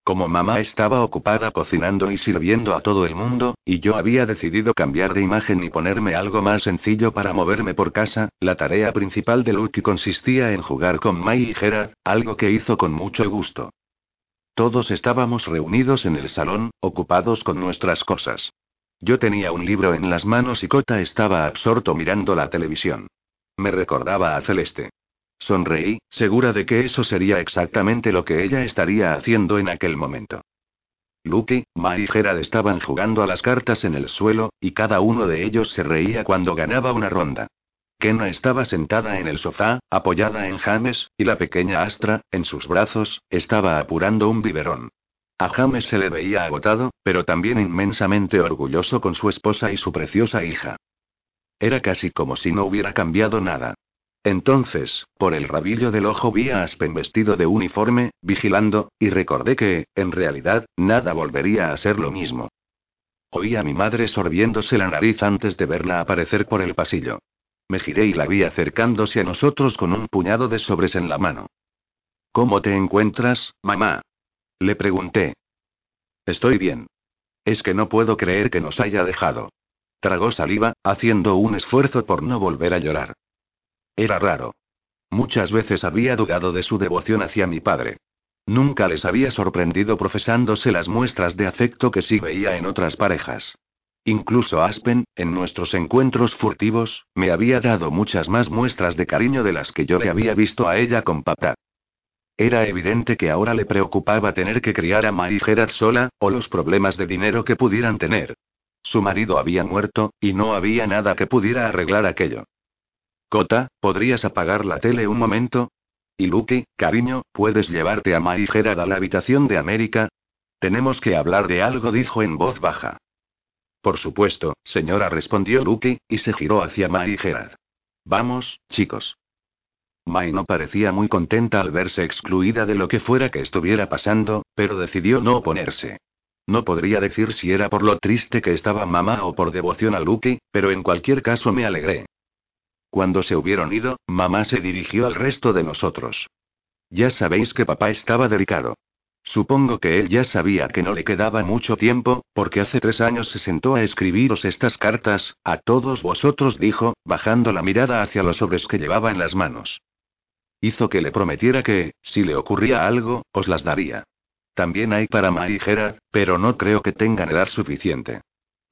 Como mamá estaba ocupada cocinando y sirviendo a todo el mundo, y yo había decidido cambiar de imagen y ponerme algo más sencillo para moverme por casa, la tarea principal de Lucky consistía en jugar con Mai y Gerard, algo que hizo con mucho gusto. Todos estábamos reunidos en el salón, ocupados con nuestras cosas. Yo tenía un libro en las manos y Cota estaba absorto mirando la televisión. Me recordaba a Celeste. Sonreí, segura de que eso sería exactamente lo que ella estaría haciendo en aquel momento. Lucky, Ma y Gerard estaban jugando a las cartas en el suelo, y cada uno de ellos se reía cuando ganaba una ronda. Kenna estaba sentada en el sofá, apoyada en James, y la pequeña Astra, en sus brazos, estaba apurando un biberón. A James se le veía agotado, pero también inmensamente orgulloso con su esposa y su preciosa hija. Era casi como si no hubiera cambiado nada. Entonces, por el rabillo del ojo vi a Aspen vestido de uniforme, vigilando, y recordé que, en realidad, nada volvería a ser lo mismo. Oí a mi madre sorbiéndose la nariz antes de verla aparecer por el pasillo. Me giré y la vi acercándose a nosotros con un puñado de sobres en la mano. ¿Cómo te encuentras, mamá? Le pregunté. Estoy bien. Es que no puedo creer que nos haya dejado. Tragó saliva, haciendo un esfuerzo por no volver a llorar. Era raro. Muchas veces había dudado de su devoción hacia mi padre. Nunca les había sorprendido profesándose las muestras de afecto que sí veía en otras parejas. Incluso Aspen, en nuestros encuentros furtivos, me había dado muchas más muestras de cariño de las que yo le había visto a ella con papá. Era evidente que ahora le preocupaba tener que criar a Mai Gerard sola, o los problemas de dinero que pudieran tener. Su marido había muerto, y no había nada que pudiera arreglar aquello. Cota, ¿podrías apagar la tele un momento? Y Lucky, cariño, ¿puedes llevarte a Mai Gerard a la habitación de América? Tenemos que hablar de algo, dijo en voz baja. Por supuesto, señora, respondió Lucky, y se giró hacia Mai Gerard. Vamos, chicos. Mai no parecía muy contenta al verse excluida de lo que fuera que estuviera pasando, pero decidió no oponerse. No podría decir si era por lo triste que estaba mamá o por devoción a Lucky, pero en cualquier caso me alegré. Cuando se hubieron ido, mamá se dirigió al resto de nosotros. Ya sabéis que papá estaba delicado. Supongo que él ya sabía que no le quedaba mucho tiempo, porque hace tres años se sentó a escribiros estas cartas, a todos vosotros dijo, bajando la mirada hacia los sobres que llevaba en las manos. Hizo que le prometiera que, si le ocurría algo, os las daría. También hay para Ma y Gerard, pero no creo que tengan edad suficiente.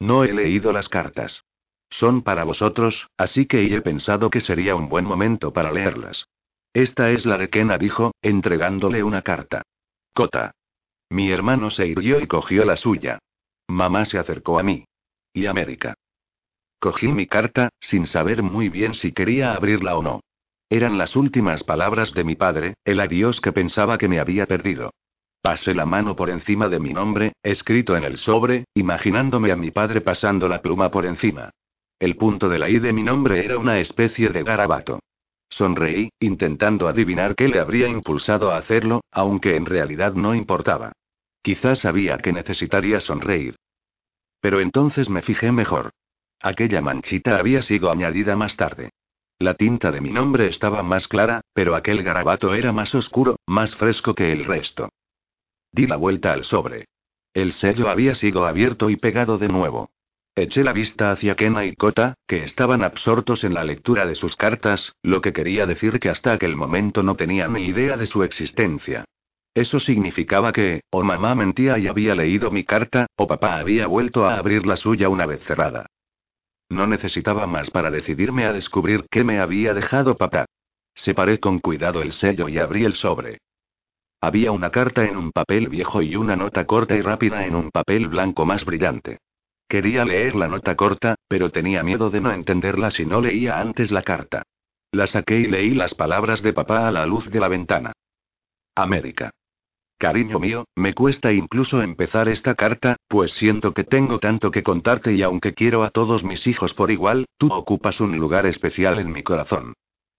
No he leído las cartas. Son para vosotros, así que he pensado que sería un buen momento para leerlas. Esta es la de Kena, dijo, entregándole una carta. Cota. Mi hermano se irguió y cogió la suya. Mamá se acercó a mí. Y América. Cogí mi carta, sin saber muy bien si quería abrirla o no. Eran las últimas palabras de mi padre, el adiós que pensaba que me había perdido. Pasé la mano por encima de mi nombre, escrito en el sobre, imaginándome a mi padre pasando la pluma por encima. El punto de la I de mi nombre era una especie de garabato. Sonreí, intentando adivinar qué le habría impulsado a hacerlo, aunque en realidad no importaba. Quizás sabía que necesitaría sonreír. Pero entonces me fijé mejor. Aquella manchita había sido añadida más tarde. La tinta de mi nombre estaba más clara, pero aquel garabato era más oscuro, más fresco que el resto. Di la vuelta al sobre. El sello había sido abierto y pegado de nuevo. Eché la vista hacia Kena y Kota, que estaban absortos en la lectura de sus cartas, lo que quería decir que hasta aquel momento no tenían ni idea de su existencia. Eso significaba que, o mamá mentía y había leído mi carta, o papá había vuelto a abrir la suya una vez cerrada. No necesitaba más para decidirme a descubrir qué me había dejado papá. Separé con cuidado el sello y abrí el sobre. Había una carta en un papel viejo y una nota corta y rápida en un papel blanco más brillante. Quería leer la nota corta, pero tenía miedo de no entenderla si no leía antes la carta. La saqué y leí las palabras de papá a la luz de la ventana. América. Cariño mío, me cuesta incluso empezar esta carta, pues siento que tengo tanto que contarte y aunque quiero a todos mis hijos por igual, tú ocupas un lugar especial en mi corazón.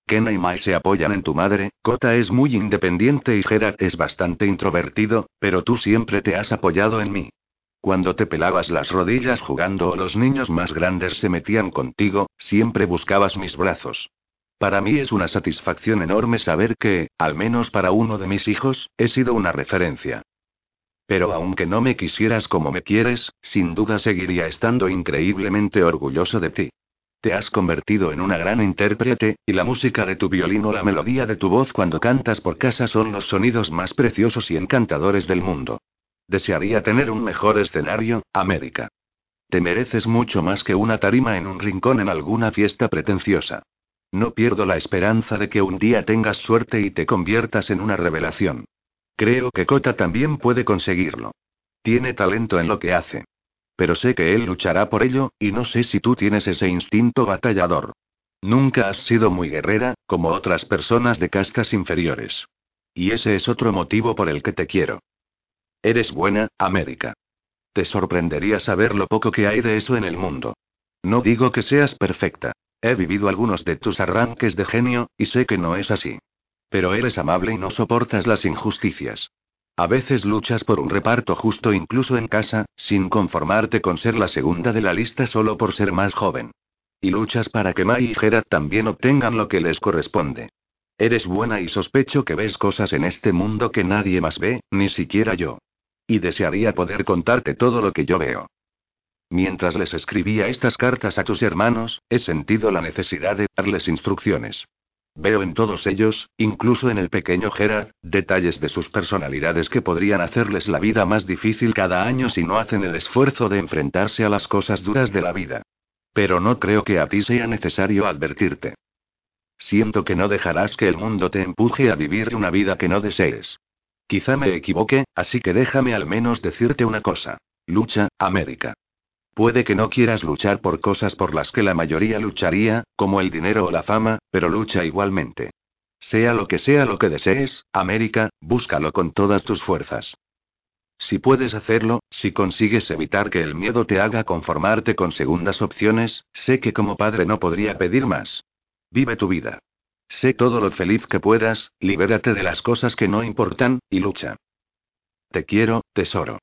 Kenna y Mai se apoyan en tu madre, Kota es muy independiente y Gerard es bastante introvertido, pero tú siempre te has apoyado en mí. Cuando te pelabas las rodillas jugando o los niños más grandes se metían contigo, siempre buscabas mis brazos. Para mí es una satisfacción enorme saber que, al menos para uno de mis hijos, he sido una referencia. Pero aunque no me quisieras como me quieres, sin duda seguiría estando increíblemente orgulloso de ti. Te has convertido en una gran intérprete, y la música de tu violín o la melodía de tu voz cuando cantas por casa son los sonidos más preciosos y encantadores del mundo. Desearía tener un mejor escenario, América. Te mereces mucho más que una tarima en un rincón en alguna fiesta pretenciosa. No pierdo la esperanza de que un día tengas suerte y te conviertas en una revelación. Creo que Kota también puede conseguirlo. Tiene talento en lo que hace. Pero sé que él luchará por ello, y no sé si tú tienes ese instinto batallador. Nunca has sido muy guerrera, como otras personas de castas inferiores. Y ese es otro motivo por el que te quiero. Eres buena, América. Te sorprendería saber lo poco que hay de eso en el mundo. No digo que seas perfecta. He vivido algunos de tus arranques de genio, y sé que no es así. Pero eres amable y no soportas las injusticias. A veces luchas por un reparto justo incluso en casa, sin conformarte con ser la segunda de la lista solo por ser más joven. Y luchas para que Mai y Gerard también obtengan lo que les corresponde. Eres buena y sospecho que ves cosas en este mundo que nadie más ve, ni siquiera yo. Y desearía poder contarte todo lo que yo veo. Mientras les escribía estas cartas a tus hermanos, he sentido la necesidad de darles instrucciones. Veo en todos ellos, incluso en el pequeño Gerard, detalles de sus personalidades que podrían hacerles la vida más difícil cada año si no hacen el esfuerzo de enfrentarse a las cosas duras de la vida. Pero no creo que a ti sea necesario advertirte. Siento que no dejarás que el mundo te empuje a vivir una vida que no desees. Quizá me equivoque, así que déjame al menos decirte una cosa. Lucha, América. Puede que no quieras luchar por cosas por las que la mayoría lucharía, como el dinero o la fama, pero lucha igualmente. Sea lo que sea lo que desees, América, búscalo con todas tus fuerzas. Si puedes hacerlo, si consigues evitar que el miedo te haga conformarte con segundas opciones, sé que como padre no podría pedir más. Vive tu vida. Sé todo lo feliz que puedas, libérate de las cosas que no importan, y lucha. Te quiero, tesoro.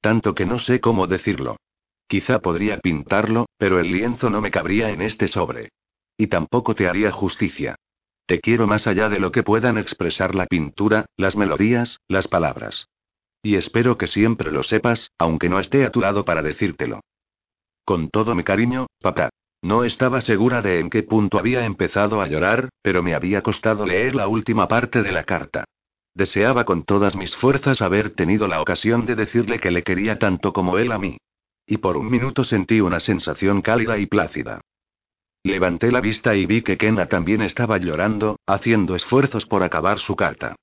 Tanto que no sé cómo decirlo. Quizá podría pintarlo, pero el lienzo no me cabría en este sobre. Y tampoco te haría justicia. Te quiero más allá de lo que puedan expresar la pintura, las melodías, las palabras. Y espero que siempre lo sepas, aunque no esté a tu lado para decírtelo. Con todo mi cariño, papá. No estaba segura de en qué punto había empezado a llorar, pero me había costado leer la última parte de la carta. Deseaba con todas mis fuerzas haber tenido la ocasión de decirle que le quería tanto como él a mí. Y por un minuto sentí una sensación cálida y plácida. Levanté la vista y vi que Kena también estaba llorando, haciendo esfuerzos por acabar su carta.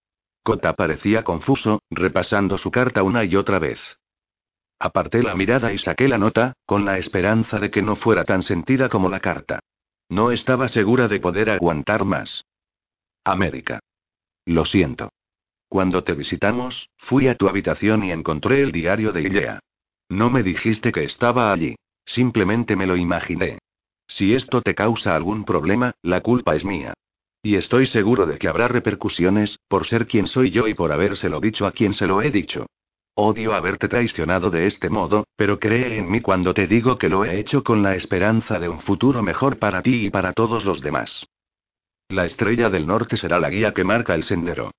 Kota parecía confuso, repasando su carta una y otra vez. Aparté la mirada y saqué la nota, con la esperanza de que no fuera tan sentida como la carta. No estaba segura de poder aguantar más. América. Lo siento. Cuando te visitamos, fui a tu habitación y encontré el diario de Ilea. No me dijiste que estaba allí. Simplemente me lo imaginé. Si esto te causa algún problema, la culpa es mía. Y estoy seguro de que habrá repercusiones, por ser quien soy yo y por habérselo dicho a quien se lo he dicho. Odio haberte traicionado de este modo, pero cree en mí cuando te digo que lo he hecho con la esperanza de un futuro mejor para ti y para todos los demás. La estrella del norte será la guía que marca el sendero.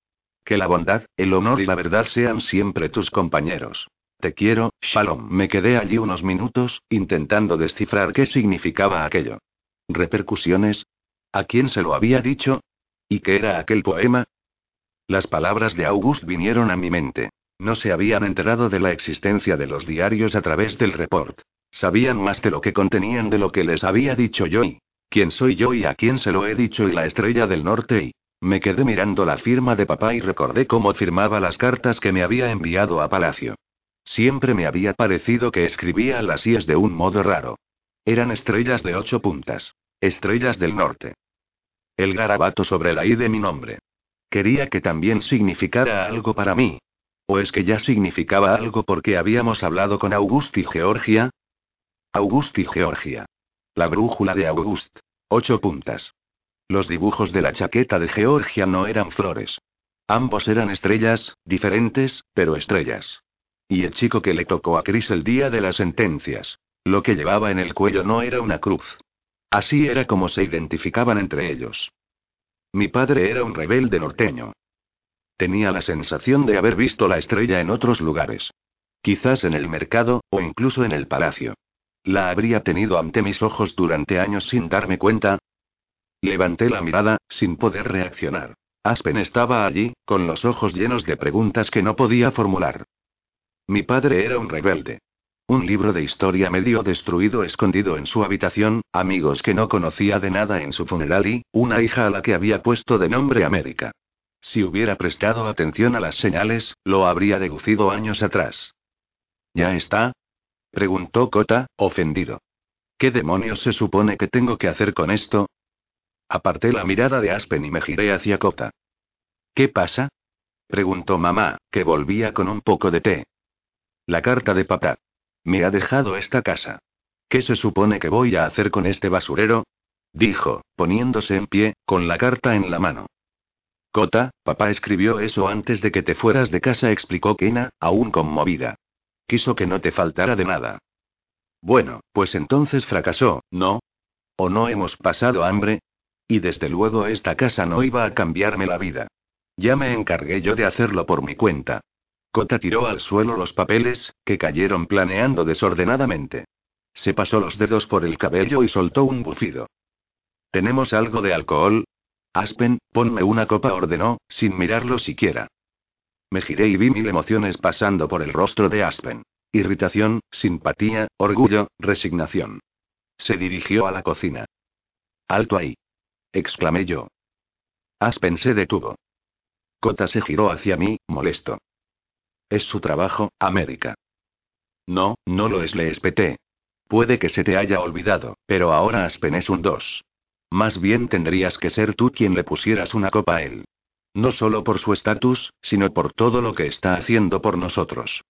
Que la bondad, el honor y la verdad sean siempre tus compañeros. Te quiero, Shalom. Me quedé allí unos minutos, intentando descifrar qué significaba aquello. ¿Repercusiones? ¿A quién se lo había dicho? ¿Y qué era aquel poema? Las palabras de August vinieron a mi mente. No se habían enterado de la existencia de los diarios a través del report. Sabían más de lo que contenían de lo que les había dicho yo y. ¿Quién soy yo y a quién se lo he dicho y la estrella del norte y. Me quedé mirando la firma de papá y recordé cómo firmaba las cartas que me había enviado a Palacio. Siempre me había parecido que escribía las IES de un modo raro. Eran estrellas de ocho puntas. Estrellas del norte. El garabato sobre la I de mi nombre. Quería que también significara algo para mí. ¿O es que ya significaba algo porque habíamos hablado con August y Georgia? August y Georgia. La brújula de August. Ocho puntas. Los dibujos de la chaqueta de Georgia no eran flores. Ambos eran estrellas, diferentes, pero estrellas. Y el chico que le tocó a Chris el día de las sentencias. Lo que llevaba en el cuello no era una cruz. Así era como se identificaban entre ellos. Mi padre era un rebelde norteño. Tenía la sensación de haber visto la estrella en otros lugares. Quizás en el mercado, o incluso en el palacio. La habría tenido ante mis ojos durante años sin darme cuenta. Levanté la mirada, sin poder reaccionar. Aspen estaba allí, con los ojos llenos de preguntas que no podía formular. Mi padre era un rebelde. Un libro de historia medio destruido escondido en su habitación, amigos que no conocía de nada en su funeral y, una hija a la que había puesto de nombre América. Si hubiera prestado atención a las señales, lo habría deducido años atrás. ¿Ya está? preguntó Kota, ofendido. ¿Qué demonios se supone que tengo que hacer con esto? Aparté la mirada de Aspen y me giré hacia Kota. ¿Qué pasa? preguntó mamá, que volvía con un poco de té. La carta de papá. Me ha dejado esta casa. ¿Qué se supone que voy a hacer con este basurero? dijo, poniéndose en pie, con la carta en la mano. Cota, papá escribió eso antes de que te fueras de casa, explicó Kena, aún conmovida. Quiso que no te faltara de nada. Bueno, pues entonces fracasó, ¿no? ¿O no hemos pasado hambre? Y desde luego esta casa no iba a cambiarme la vida. Ya me encargué yo de hacerlo por mi cuenta. Cota tiró al suelo los papeles, que cayeron planeando desordenadamente. Se pasó los dedos por el cabello y soltó un bufido. ¿Tenemos algo de alcohol? Aspen, ponme una copa, ordenó, sin mirarlo siquiera. Me giré y vi mil emociones pasando por el rostro de Aspen. Irritación, simpatía, orgullo, resignación. Se dirigió a la cocina. Alto ahí. exclamé yo. Aspen se detuvo. Cota se giró hacia mí, molesto. Es su trabajo, América. No, no lo es, le espeté. Puede que se te haya olvidado, pero ahora Aspen es un dos. Más bien tendrías que ser tú quien le pusieras una copa a él. No solo por su estatus, sino por todo lo que está haciendo por nosotros.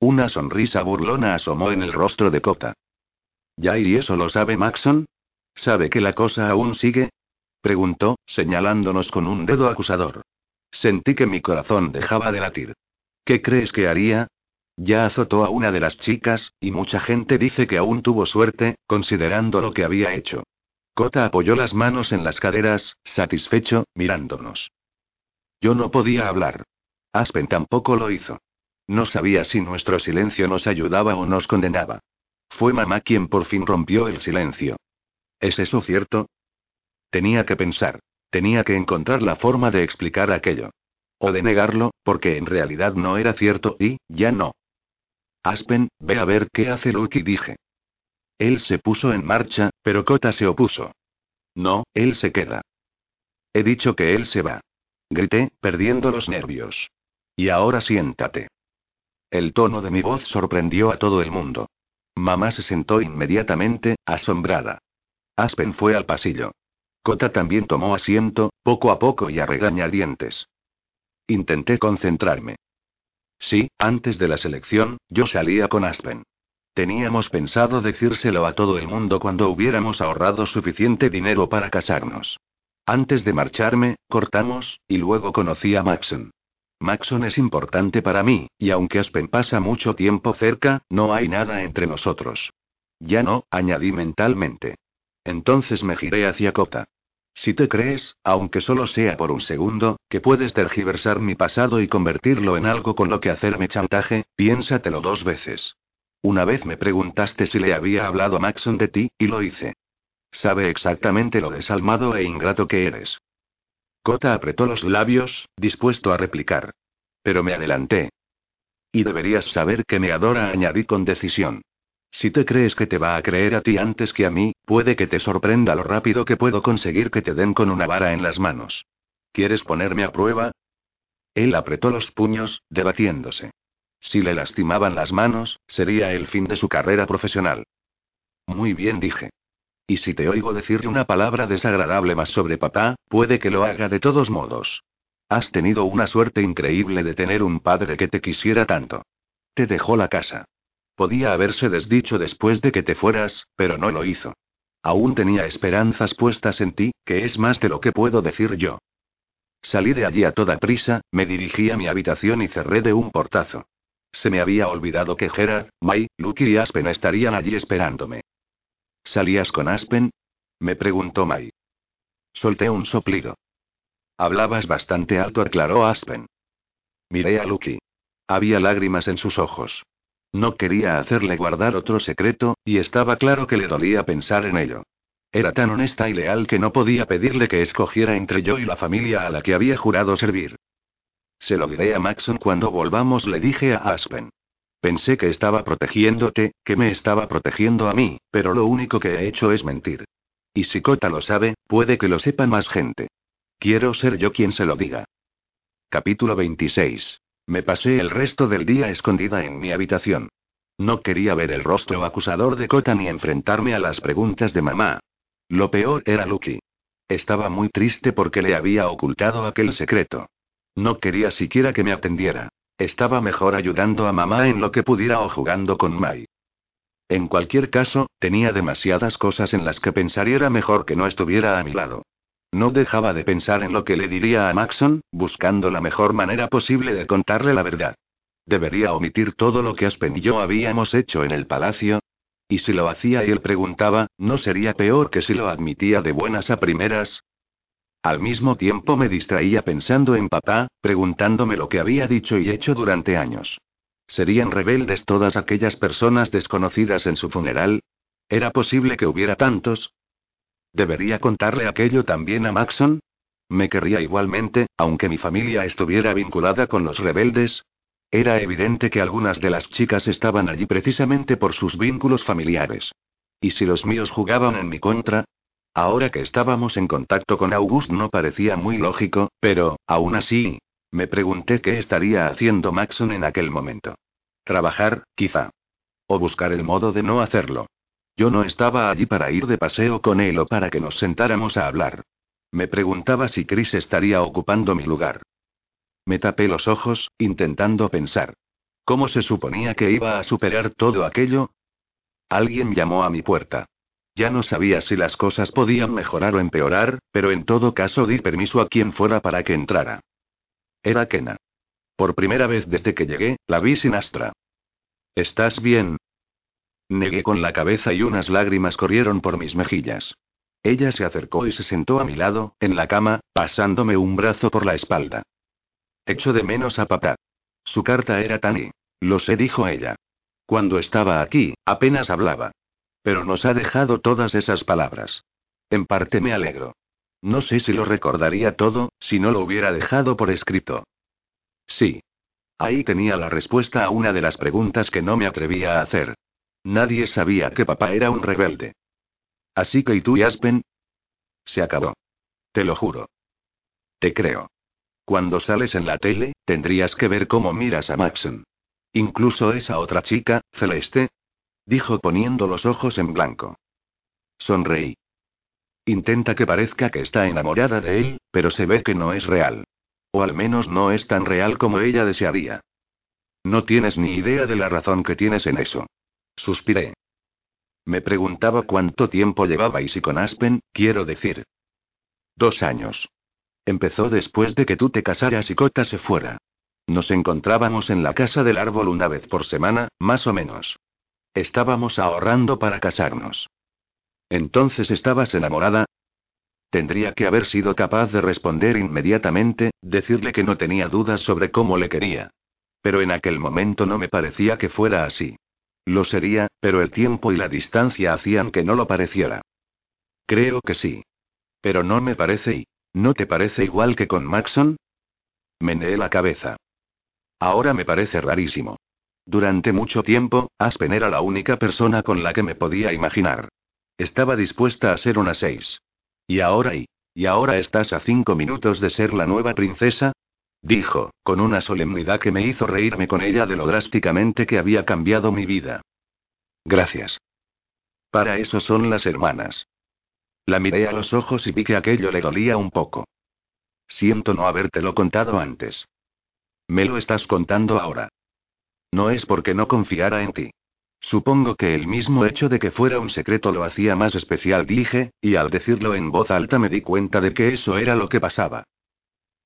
Una sonrisa burlona asomó en el rostro de Cota. ¿Ya y eso lo sabe Maxon? ¿Sabe que la cosa aún sigue? Preguntó, señalándonos con un dedo acusador. Sentí que mi corazón dejaba de latir. ¿Qué crees que haría? Ya azotó a una de las chicas, y mucha gente dice que aún tuvo suerte, considerando lo que había hecho. Cota apoyó las manos en las caderas, satisfecho, mirándonos. Yo no podía hablar. Aspen tampoco lo hizo. No sabía si nuestro silencio nos ayudaba o nos condenaba. Fue mamá quien por fin rompió el silencio. ¿Es eso cierto? Tenía que pensar. Tenía que encontrar la forma de explicar aquello. O de negarlo, porque en realidad no era cierto y, ya no. Aspen, ve a ver qué hace Lucky, dije. Él se puso en marcha, pero Kota se opuso. No, él se queda. He dicho que él se va. Grité, perdiendo los nervios. Y ahora siéntate. El tono de mi voz sorprendió a todo el mundo. Mamá se sentó inmediatamente, asombrada. Aspen fue al pasillo. Kota también tomó asiento, poco a poco y a regañadientes. Intenté concentrarme. Sí, antes de la selección, yo salía con Aspen. Teníamos pensado decírselo a todo el mundo cuando hubiéramos ahorrado suficiente dinero para casarnos. Antes de marcharme, cortamos, y luego conocí a Maxon. Maxon es importante para mí, y aunque Aspen pasa mucho tiempo cerca, no hay nada entre nosotros. Ya no, añadí mentalmente. Entonces me giré hacia Cota. Si te crees, aunque solo sea por un segundo, que puedes tergiversar mi pasado y convertirlo en algo con lo que hacerme chantaje, piénsatelo dos veces. Una vez me preguntaste si le había hablado a Maxon de ti, y lo hice. Sabe exactamente lo desalmado e ingrato que eres. Cota apretó los labios, dispuesto a replicar. Pero me adelanté. Y deberías saber que me adora, añadí con decisión. Si te crees que te va a creer a ti antes que a mí, puede que te sorprenda lo rápido que puedo conseguir que te den con una vara en las manos. ¿Quieres ponerme a prueba? Él apretó los puños, debatiéndose. Si le lastimaban las manos, sería el fin de su carrera profesional. Muy bien, dije. Y si te oigo decirle una palabra desagradable más sobre papá, puede que lo haga de todos modos. Has tenido una suerte increíble de tener un padre que te quisiera tanto. Te dejó la casa. Podía haberse desdicho después de que te fueras, pero no lo hizo. Aún tenía esperanzas puestas en ti, que es más de lo que puedo decir yo. Salí de allí a toda prisa, me dirigí a mi habitación y cerré de un portazo. Se me había olvidado que Gerard, May, Lucky y Aspen estarían allí esperándome. ¿Salías con Aspen? Me preguntó May. Solté un soplido. Hablabas bastante alto, aclaró Aspen. Miré a Lucky. Había lágrimas en sus ojos. No quería hacerle guardar otro secreto, y estaba claro que le dolía pensar en ello. Era tan honesta y leal que no podía pedirle que escogiera entre yo y la familia a la que había jurado servir. Se lo diré a Maxon cuando volvamos, le dije a Aspen. Pensé que estaba protegiéndote, que me estaba protegiendo a mí, pero lo único que he hecho es mentir. Y si Cota lo sabe, puede que lo sepa más gente. Quiero ser yo quien se lo diga. Capítulo 26. Me pasé el resto del día escondida en mi habitación. No quería ver el rostro acusador de Kota ni enfrentarme a las preguntas de mamá. Lo peor era Lucky. Estaba muy triste porque le había ocultado aquel secreto. No quería siquiera que me atendiera. Estaba mejor ayudando a mamá en lo que pudiera o jugando con Mai. En cualquier caso, tenía demasiadas cosas en las que pensar era mejor que no estuviera a mi lado. No dejaba de pensar en lo que le diría a Maxon, buscando la mejor manera posible de contarle la verdad. ¿Debería omitir todo lo que Aspen y yo habíamos hecho en el palacio? Y si lo hacía y él preguntaba, ¿no sería peor que si lo admitía de buenas a primeras? Al mismo tiempo me distraía pensando en papá, preguntándome lo que había dicho y hecho durante años. ¿Serían rebeldes todas aquellas personas desconocidas en su funeral? ¿Era posible que hubiera tantos? ¿Debería contarle aquello también a Maxon? ¿Me querría igualmente, aunque mi familia estuviera vinculada con los rebeldes? Era evidente que algunas de las chicas estaban allí precisamente por sus vínculos familiares. ¿Y si los míos jugaban en mi contra? Ahora que estábamos en contacto con August no parecía muy lógico, pero, aún así, me pregunté qué estaría haciendo Maxon en aquel momento. Trabajar, quizá. O buscar el modo de no hacerlo. Yo no estaba allí para ir de paseo con él o para que nos sentáramos a hablar. Me preguntaba si Chris estaría ocupando mi lugar. Me tapé los ojos, intentando pensar. ¿Cómo se suponía que iba a superar todo aquello? Alguien llamó a mi puerta. Ya no sabía si las cosas podían mejorar o empeorar, pero en todo caso di permiso a quien fuera para que entrara. Era Kena. Por primera vez desde que llegué, la vi sin Astra. ¿Estás bien? Negué con la cabeza y unas lágrimas corrieron por mis mejillas. Ella se acercó y se sentó a mi lado, en la cama, pasándome un brazo por la espalda. Echo de menos a papá. Su carta era tan Lo sé, dijo ella. Cuando estaba aquí, apenas hablaba. Pero nos ha dejado todas esas palabras. En parte me alegro. No sé si lo recordaría todo, si no lo hubiera dejado por escrito. Sí. Ahí tenía la respuesta a una de las preguntas que no me atrevía a hacer. Nadie sabía que papá era un rebelde. Así que ¿y tú y Aspen? Se acabó. Te lo juro. Te creo. Cuando sales en la tele, tendrías que ver cómo miras a Maxon. Incluso esa otra chica, Celeste. Dijo poniendo los ojos en blanco. Sonreí. Intenta que parezca que está enamorada de él, pero se ve que no es real. O al menos no es tan real como ella desearía. No tienes ni idea de la razón que tienes en eso. Suspiré. Me preguntaba cuánto tiempo llevabais y con Aspen, quiero decir. Dos años. Empezó después de que tú te casaras y Cota se fuera. Nos encontrábamos en la casa del árbol una vez por semana, más o menos. Estábamos ahorrando para casarnos. Entonces estabas enamorada. Tendría que haber sido capaz de responder inmediatamente, decirle que no tenía dudas sobre cómo le quería. Pero en aquel momento no me parecía que fuera así. Lo sería, pero el tiempo y la distancia hacían que no lo pareciera. Creo que sí. Pero no me parece y... ¿No te parece igual que con Maxon? Meneé la cabeza. Ahora me parece rarísimo. Durante mucho tiempo, Aspen era la única persona con la que me podía imaginar. Estaba dispuesta a ser una seis. Y ahora y... ¿Y ahora estás a cinco minutos de ser la nueva princesa? Dijo, con una solemnidad que me hizo reírme con ella de lo drásticamente que había cambiado mi vida. Gracias. Para eso son las hermanas. La miré a los ojos y vi que aquello le dolía un poco. Siento no habértelo contado antes. Me lo estás contando ahora. No es porque no confiara en ti. Supongo que el mismo hecho de que fuera un secreto lo hacía más especial, dije, y al decirlo en voz alta me di cuenta de que eso era lo que pasaba.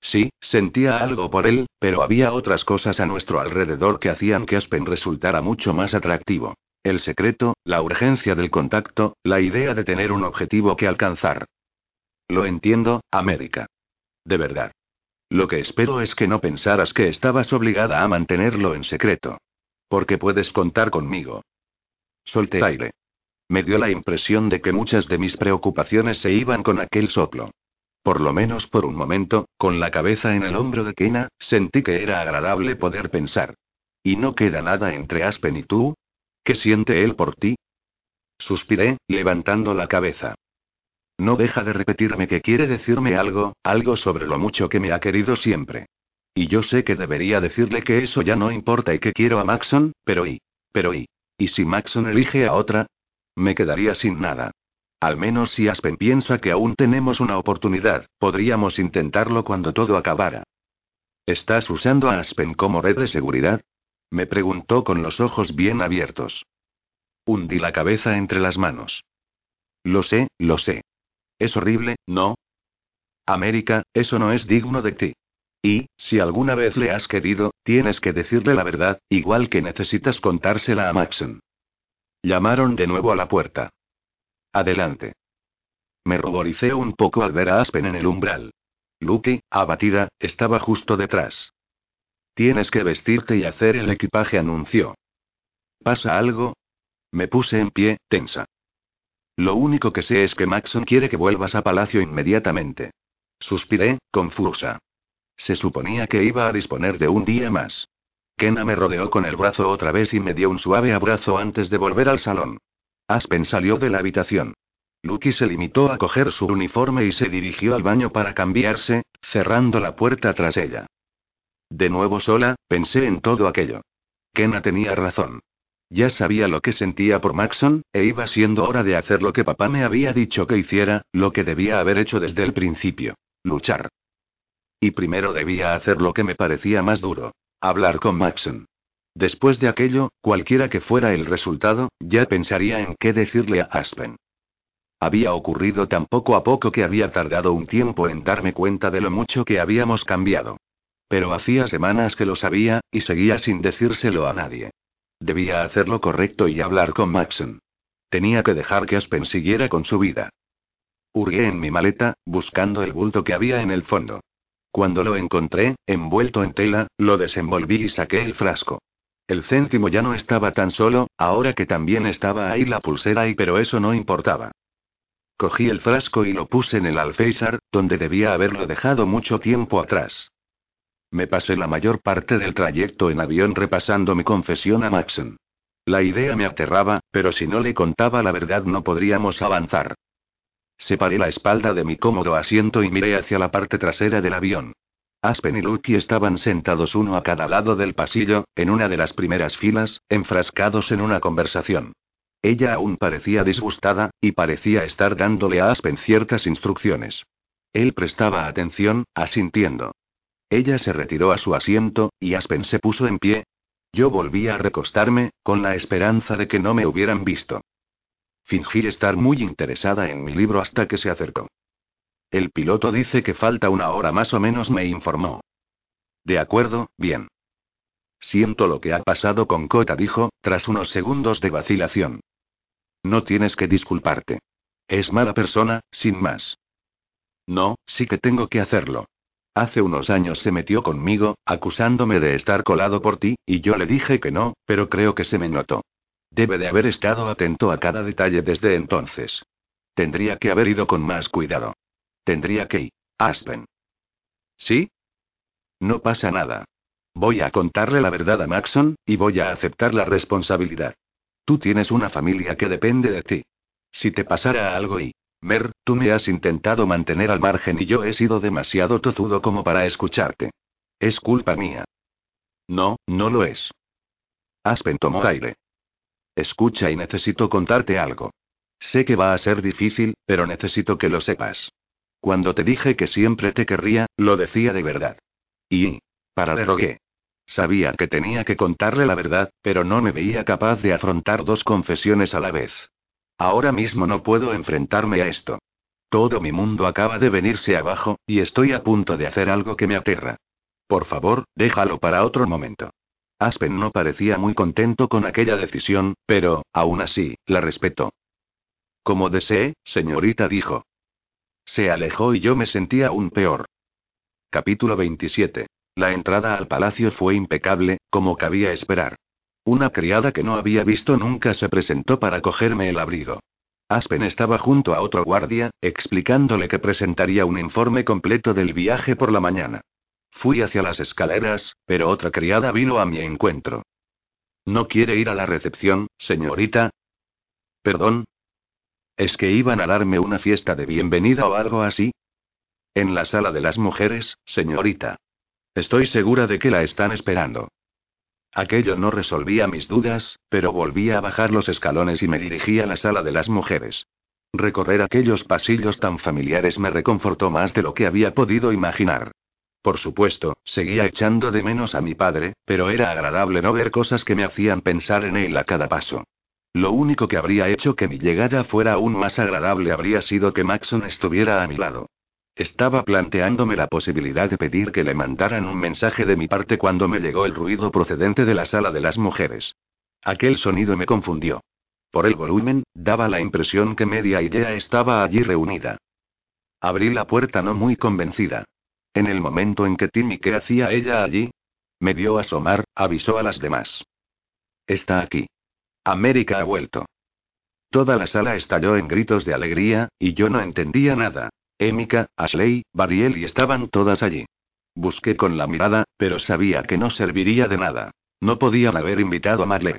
Sí, sentía algo por él, pero había otras cosas a nuestro alrededor que hacían que Aspen resultara mucho más atractivo. El secreto, la urgencia del contacto, la idea de tener un objetivo que alcanzar. Lo entiendo, América. De verdad. Lo que espero es que no pensaras que estabas obligada a mantenerlo en secreto. Porque puedes contar conmigo. Solté aire. Me dio la impresión de que muchas de mis preocupaciones se iban con aquel soplo. Por lo menos por un momento, con la cabeza en el hombro de Kena, sentí que era agradable poder pensar. ¿Y no queda nada entre Aspen y tú? ¿Qué siente él por ti? Suspiré, levantando la cabeza. No deja de repetirme que quiere decirme algo, algo sobre lo mucho que me ha querido siempre. Y yo sé que debería decirle que eso ya no importa y que quiero a Maxon, pero y. Pero y. ¿Y si Maxon elige a otra? Me quedaría sin nada. Al menos si Aspen piensa que aún tenemos una oportunidad, podríamos intentarlo cuando todo acabara. ¿Estás usando a Aspen como red de seguridad? Me preguntó con los ojos bien abiertos. Hundí la cabeza entre las manos. Lo sé, lo sé. Es horrible, ¿no? América, eso no es digno de ti. Y, si alguna vez le has querido, tienes que decirle la verdad, igual que necesitas contársela a Maxon. Llamaron de nuevo a la puerta. Adelante. Me ruboricé un poco al ver a Aspen en el umbral. Lucky, abatida, estaba justo detrás. Tienes que vestirte y hacer el equipaje, anunció. ¿Pasa algo? Me puse en pie, tensa. Lo único que sé es que Maxon quiere que vuelvas a palacio inmediatamente. Suspiré, confusa. Se suponía que iba a disponer de un día más. Kena me rodeó con el brazo otra vez y me dio un suave abrazo antes de volver al salón. Aspen salió de la habitación. Lucky se limitó a coger su uniforme y se dirigió al baño para cambiarse, cerrando la puerta tras ella. De nuevo sola, pensé en todo aquello. Kena tenía razón. Ya sabía lo que sentía por Maxon, e iba siendo hora de hacer lo que papá me había dicho que hiciera, lo que debía haber hecho desde el principio. Luchar. Y primero debía hacer lo que me parecía más duro. Hablar con Maxon. Después de aquello, cualquiera que fuera el resultado, ya pensaría en qué decirle a Aspen. Había ocurrido tan poco a poco que había tardado un tiempo en darme cuenta de lo mucho que habíamos cambiado. Pero hacía semanas que lo sabía, y seguía sin decírselo a nadie. Debía hacer lo correcto y hablar con Maxon. Tenía que dejar que Aspen siguiera con su vida. Hurgué en mi maleta, buscando el bulto que había en el fondo. Cuando lo encontré, envuelto en tela, lo desenvolví y saqué el frasco. El céntimo ya no estaba tan solo, ahora que también estaba ahí la pulsera y pero eso no importaba. Cogí el frasco y lo puse en el alféizar, donde debía haberlo dejado mucho tiempo atrás. Me pasé la mayor parte del trayecto en avión repasando mi confesión a Maxon. La idea me aterraba, pero si no le contaba la verdad no podríamos avanzar. Separé la espalda de mi cómodo asiento y miré hacia la parte trasera del avión. Aspen y Lucky estaban sentados uno a cada lado del pasillo, en una de las primeras filas, enfrascados en una conversación. Ella aún parecía disgustada, y parecía estar dándole a Aspen ciertas instrucciones. Él prestaba atención, asintiendo. Ella se retiró a su asiento, y Aspen se puso en pie. Yo volví a recostarme, con la esperanza de que no me hubieran visto. Fingí estar muy interesada en mi libro hasta que se acercó. El piloto dice que falta una hora más o menos, me informó. De acuerdo, bien. Siento lo que ha pasado con Kota, dijo, tras unos segundos de vacilación. No tienes que disculparte. Es mala persona, sin más. No, sí que tengo que hacerlo. Hace unos años se metió conmigo, acusándome de estar colado por ti, y yo le dije que no, pero creo que se me notó. Debe de haber estado atento a cada detalle desde entonces. Tendría que haber ido con más cuidado. Tendría que ir. Aspen. ¿Sí? No pasa nada. Voy a contarle la verdad a Maxon, y voy a aceptar la responsabilidad. Tú tienes una familia que depende de ti. Si te pasara algo y, Mer, tú me has intentado mantener al margen y yo he sido demasiado tozudo como para escucharte. Es culpa mía. No, no lo es. Aspen tomó aire. Escucha y necesito contarte algo. Sé que va a ser difícil, pero necesito que lo sepas. Cuando te dije que siempre te querría, lo decía de verdad. Y... Para le rogué. Sabía que tenía que contarle la verdad, pero no me veía capaz de afrontar dos confesiones a la vez. Ahora mismo no puedo enfrentarme a esto. Todo mi mundo acaba de venirse abajo, y estoy a punto de hacer algo que me aterra. Por favor, déjalo para otro momento. Aspen no parecía muy contento con aquella decisión, pero, aún así, la respetó. Como desee, señorita dijo. Se alejó y yo me sentía aún peor. Capítulo 27. La entrada al palacio fue impecable, como cabía esperar. Una criada que no había visto nunca se presentó para cogerme el abrigo. Aspen estaba junto a otro guardia, explicándole que presentaría un informe completo del viaje por la mañana. Fui hacia las escaleras, pero otra criada vino a mi encuentro. ¿No quiere ir a la recepción, señorita? ¿Perdón? ¿Es que iban a darme una fiesta de bienvenida o algo así? En la sala de las mujeres, señorita. Estoy segura de que la están esperando. Aquello no resolvía mis dudas, pero volví a bajar los escalones y me dirigí a la sala de las mujeres. Recorrer aquellos pasillos tan familiares me reconfortó más de lo que había podido imaginar. Por supuesto, seguía echando de menos a mi padre, pero era agradable no ver cosas que me hacían pensar en él a cada paso. Lo único que habría hecho que mi llegada fuera aún más agradable habría sido que Maxon estuviera a mi lado. Estaba planteándome la posibilidad de pedir que le mandaran un mensaje de mi parte cuando me llegó el ruido procedente de la sala de las mujeres. Aquel sonido me confundió. Por el volumen, daba la impresión que media idea estaba allí reunida. Abrí la puerta no muy convencida. En el momento en que Timmy, ¿qué hacía ella allí? Me vio asomar, avisó a las demás. Está aquí. América ha vuelto. Toda la sala estalló en gritos de alegría, y yo no entendía nada. Emika, Ashley, Barriel y estaban todas allí. Busqué con la mirada, pero sabía que no serviría de nada. No podían haber invitado a Marley.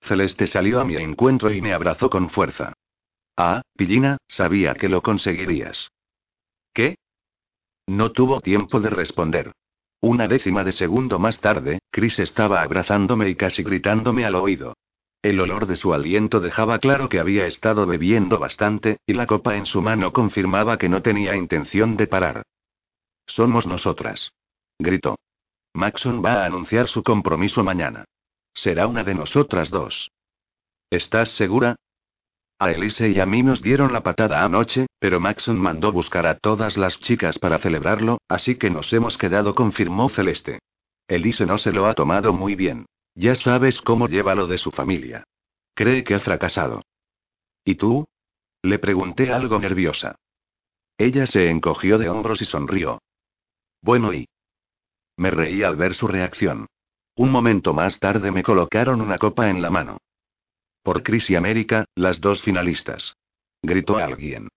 Celeste salió a mi encuentro y me abrazó con fuerza. Ah, Pillina, sabía que lo conseguirías. ¿Qué? No tuvo tiempo de responder. Una décima de segundo más tarde, Chris estaba abrazándome y casi gritándome al oído. El olor de su aliento dejaba claro que había estado bebiendo bastante, y la copa en su mano confirmaba que no tenía intención de parar. Somos nosotras. Gritó. Maxon va a anunciar su compromiso mañana. Será una de nosotras dos. ¿Estás segura? A Elise y a mí nos dieron la patada anoche, pero Maxon mandó buscar a todas las chicas para celebrarlo, así que nos hemos quedado, confirmó Celeste. Elise no se lo ha tomado muy bien. Ya sabes cómo lleva lo de su familia. Cree que ha fracasado. ¿Y tú? Le pregunté algo nerviosa. Ella se encogió de hombros y sonrió. Bueno, y. Me reí al ver su reacción. Un momento más tarde me colocaron una copa en la mano. Por Chris y América, las dos finalistas. Gritó alguien.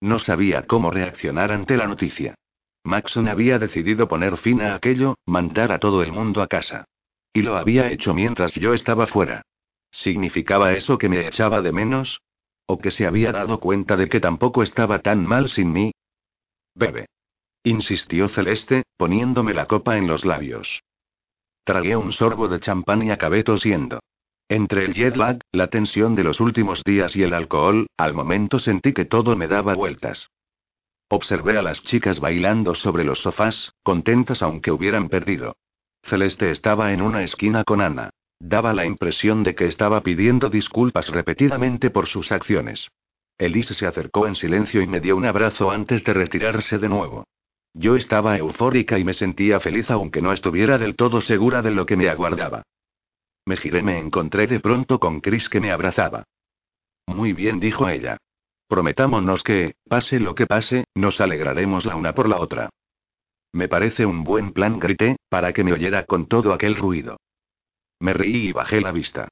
No sabía cómo reaccionar ante la noticia. Maxon había decidido poner fin a aquello, mandar a todo el mundo a casa. Y lo había hecho mientras yo estaba fuera. ¿Significaba eso que me echaba de menos? ¿O que se había dado cuenta de que tampoco estaba tan mal sin mí? Bebe. Insistió Celeste, poniéndome la copa en los labios. Tragué un sorbo de champán y acabé tosiendo. Entre el jet lag, la tensión de los últimos días y el alcohol, al momento sentí que todo me daba vueltas. Observé a las chicas bailando sobre los sofás, contentas aunque hubieran perdido. Celeste estaba en una esquina con Ana. Daba la impresión de que estaba pidiendo disculpas repetidamente por sus acciones. Elise se acercó en silencio y me dio un abrazo antes de retirarse de nuevo. Yo estaba eufórica y me sentía feliz aunque no estuviera del todo segura de lo que me aguardaba. Me giré, me encontré de pronto con Chris que me abrazaba. Muy bien, dijo ella. Prometámonos que, pase lo que pase, nos alegraremos la una por la otra. Me parece un buen plan, grité, para que me oyera con todo aquel ruido. Me reí y bajé la vista.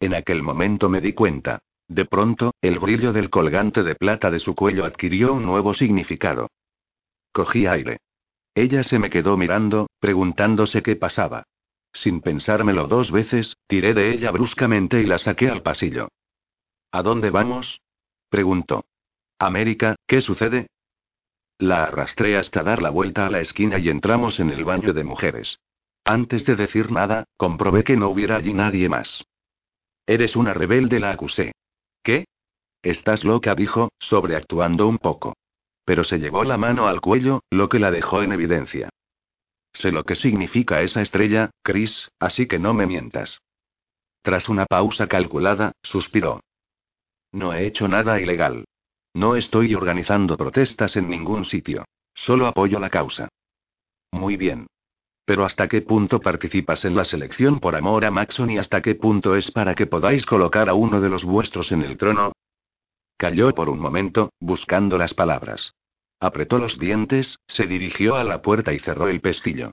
En aquel momento me di cuenta. De pronto, el brillo del colgante de plata de su cuello adquirió un nuevo significado. Cogí aire. Ella se me quedó mirando, preguntándose qué pasaba. Sin pensármelo dos veces, tiré de ella bruscamente y la saqué al pasillo. ¿A dónde vamos? preguntó. América, ¿qué sucede? La arrastré hasta dar la vuelta a la esquina y entramos en el baño de mujeres. Antes de decir nada, comprobé que no hubiera allí nadie más. Eres una rebelde, la acusé. ¿Qué? Estás loca, dijo, sobreactuando un poco pero se llevó la mano al cuello, lo que la dejó en evidencia. Sé lo que significa esa estrella, Chris, así que no me mientas. Tras una pausa calculada, suspiró. No he hecho nada ilegal. No estoy organizando protestas en ningún sitio. Solo apoyo la causa. Muy bien. Pero ¿hasta qué punto participas en la selección por amor a Maxon y hasta qué punto es para que podáis colocar a uno de los vuestros en el trono? Calló por un momento, buscando las palabras. Apretó los dientes, se dirigió a la puerta y cerró el pestillo.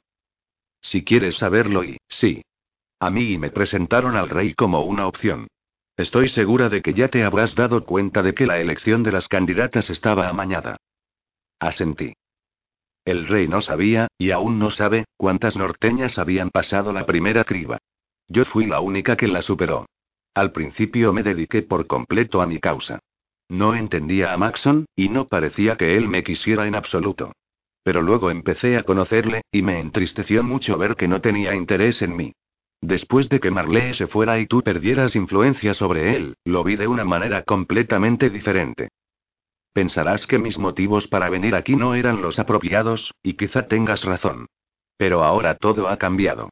Si quieres saberlo y, sí. A mí me presentaron al rey como una opción. Estoy segura de que ya te habrás dado cuenta de que la elección de las candidatas estaba amañada. Asentí. El rey no sabía, y aún no sabe, cuántas norteñas habían pasado la primera criba. Yo fui la única que la superó. Al principio me dediqué por completo a mi causa. No entendía a Maxon, y no parecía que él me quisiera en absoluto. Pero luego empecé a conocerle, y me entristeció mucho ver que no tenía interés en mí. Después de que Marley se fuera y tú perdieras influencia sobre él, lo vi de una manera completamente diferente. Pensarás que mis motivos para venir aquí no eran los apropiados, y quizá tengas razón. Pero ahora todo ha cambiado.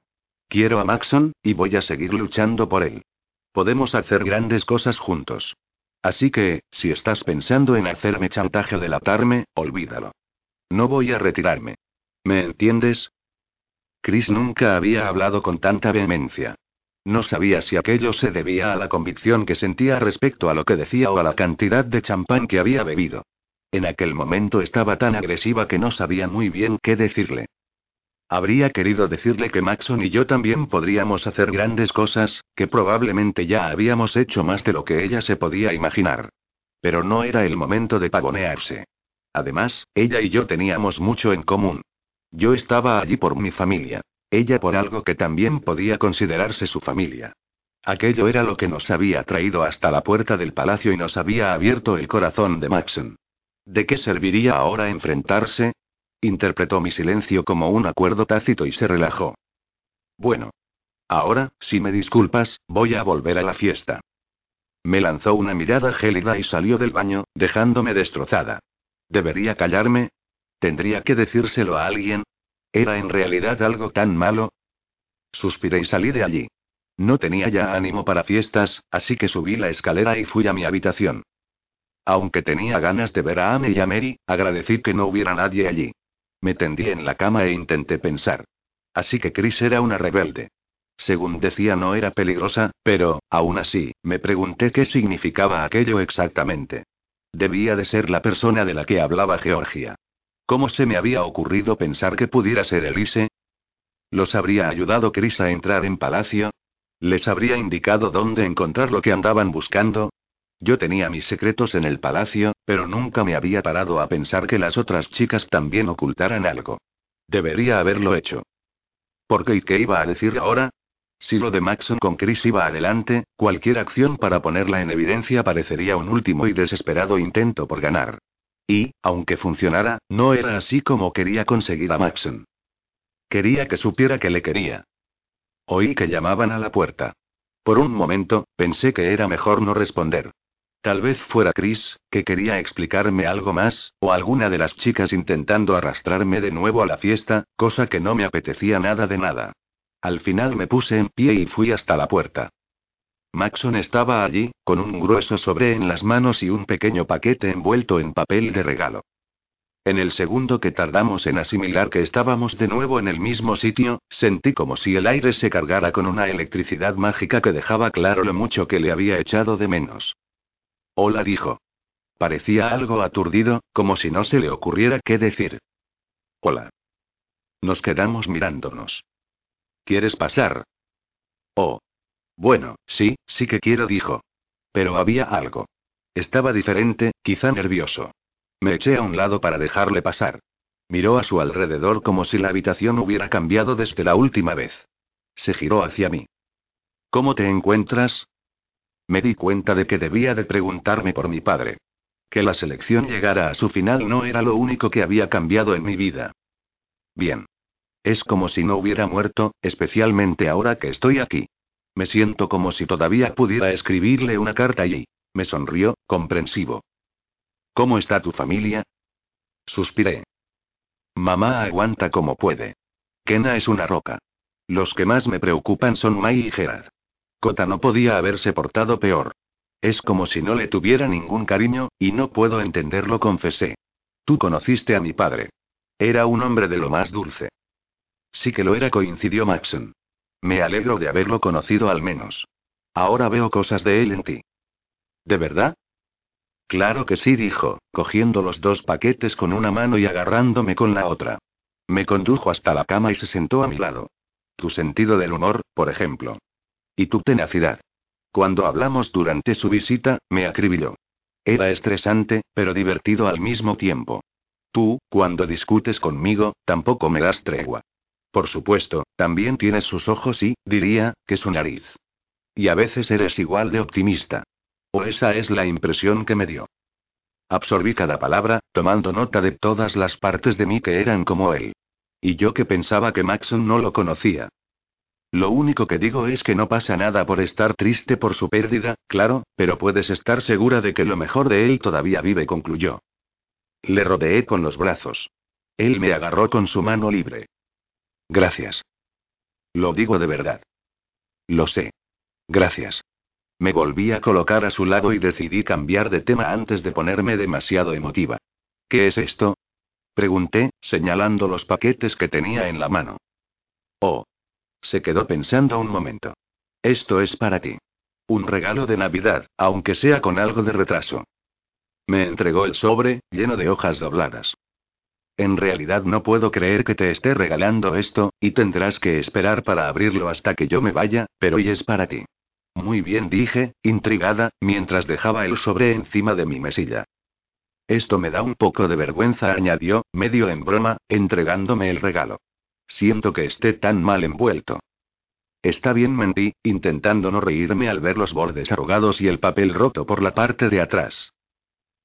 Quiero a Maxon, y voy a seguir luchando por él. Podemos hacer grandes cosas juntos. Así que, si estás pensando en hacerme chantaje o delatarme, olvídalo. No voy a retirarme. ¿Me entiendes? Chris nunca había hablado con tanta vehemencia. No sabía si aquello se debía a la convicción que sentía respecto a lo que decía o a la cantidad de champán que había bebido. En aquel momento estaba tan agresiva que no sabía muy bien qué decirle. Habría querido decirle que Maxon y yo también podríamos hacer grandes cosas, que probablemente ya habíamos hecho más de lo que ella se podía imaginar. Pero no era el momento de pavonearse. Además, ella y yo teníamos mucho en común. Yo estaba allí por mi familia. Ella por algo que también podía considerarse su familia. Aquello era lo que nos había traído hasta la puerta del palacio y nos había abierto el corazón de Maxon. ¿De qué serviría ahora enfrentarse? Interpretó mi silencio como un acuerdo tácito y se relajó. Bueno. Ahora, si me disculpas, voy a volver a la fiesta. Me lanzó una mirada gélida y salió del baño, dejándome destrozada. ¿Debería callarme? ¿Tendría que decírselo a alguien? ¿Era en realidad algo tan malo? Suspiré y salí de allí. No tenía ya ánimo para fiestas, así que subí la escalera y fui a mi habitación. Aunque tenía ganas de ver a Anne y a Mary, agradecí que no hubiera nadie allí. Me tendí en la cama e intenté pensar. Así que Chris era una rebelde. Según decía no era peligrosa, pero, aún así, me pregunté qué significaba aquello exactamente. Debía de ser la persona de la que hablaba Georgia. ¿Cómo se me había ocurrido pensar que pudiera ser Elise? ¿Los habría ayudado Chris a entrar en palacio? ¿Les habría indicado dónde encontrar lo que andaban buscando? Yo tenía mis secretos en el palacio, pero nunca me había parado a pensar que las otras chicas también ocultaran algo. Debería haberlo hecho. ¿Por qué y qué iba a decir ahora? Si lo de Maxon con Chris iba adelante, cualquier acción para ponerla en evidencia parecería un último y desesperado intento por ganar. Y, aunque funcionara, no era así como quería conseguir a Maxon. Quería que supiera que le quería. Oí que llamaban a la puerta. Por un momento, pensé que era mejor no responder. Tal vez fuera Chris, que quería explicarme algo más, o alguna de las chicas intentando arrastrarme de nuevo a la fiesta, cosa que no me apetecía nada de nada. Al final me puse en pie y fui hasta la puerta. Maxon estaba allí, con un grueso sobre en las manos y un pequeño paquete envuelto en papel de regalo. En el segundo que tardamos en asimilar que estábamos de nuevo en el mismo sitio, sentí como si el aire se cargara con una electricidad mágica que dejaba claro lo mucho que le había echado de menos. Hola dijo. Parecía algo aturdido, como si no se le ocurriera qué decir. Hola. Nos quedamos mirándonos. ¿Quieres pasar? Oh. Bueno, sí, sí que quiero, dijo. Pero había algo. Estaba diferente, quizá nervioso. Me eché a un lado para dejarle pasar. Miró a su alrededor como si la habitación hubiera cambiado desde la última vez. Se giró hacia mí. ¿Cómo te encuentras? Me di cuenta de que debía de preguntarme por mi padre. Que la selección llegara a su final no era lo único que había cambiado en mi vida. Bien. Es como si no hubiera muerto, especialmente ahora que estoy aquí. Me siento como si todavía pudiera escribirle una carta y... Me sonrió, comprensivo. ¿Cómo está tu familia? Suspiré. Mamá aguanta como puede. Kena es una roca. Los que más me preocupan son Mai y Gerard. Kota no podía haberse portado peor. Es como si no le tuviera ningún cariño, y no puedo entenderlo, confesé. Tú conociste a mi padre. Era un hombre de lo más dulce. Sí que lo era, coincidió Maxon. Me alegro de haberlo conocido al menos. Ahora veo cosas de él en ti. ¿De verdad? Claro que sí, dijo, cogiendo los dos paquetes con una mano y agarrándome con la otra. Me condujo hasta la cama y se sentó a mi lado. Tu sentido del humor, por ejemplo. Y tu tenacidad. Cuando hablamos durante su visita, me acribilló. Era estresante, pero divertido al mismo tiempo. Tú, cuando discutes conmigo, tampoco me das tregua. Por supuesto, también tienes sus ojos y, diría, que su nariz. Y a veces eres igual de optimista. O esa es la impresión que me dio. Absorbí cada palabra, tomando nota de todas las partes de mí que eran como él. Y yo que pensaba que Maxon no lo conocía. Lo único que digo es que no pasa nada por estar triste por su pérdida, claro, pero puedes estar segura de que lo mejor de él todavía vive, concluyó. Le rodeé con los brazos. Él me agarró con su mano libre. Gracias. Lo digo de verdad. Lo sé. Gracias. Me volví a colocar a su lado y decidí cambiar de tema antes de ponerme demasiado emotiva. ¿Qué es esto? Pregunté, señalando los paquetes que tenía en la mano. Oh. Se quedó pensando un momento. Esto es para ti. Un regalo de Navidad, aunque sea con algo de retraso. Me entregó el sobre, lleno de hojas dobladas. En realidad no puedo creer que te esté regalando esto, y tendrás que esperar para abrirlo hasta que yo me vaya, pero hoy es para ti. Muy bien, dije, intrigada, mientras dejaba el sobre encima de mi mesilla. Esto me da un poco de vergüenza, añadió, medio en broma, entregándome el regalo. Siento que esté tan mal envuelto. Está bien, mentí, intentando no reírme al ver los bordes arrugados y el papel roto por la parte de atrás.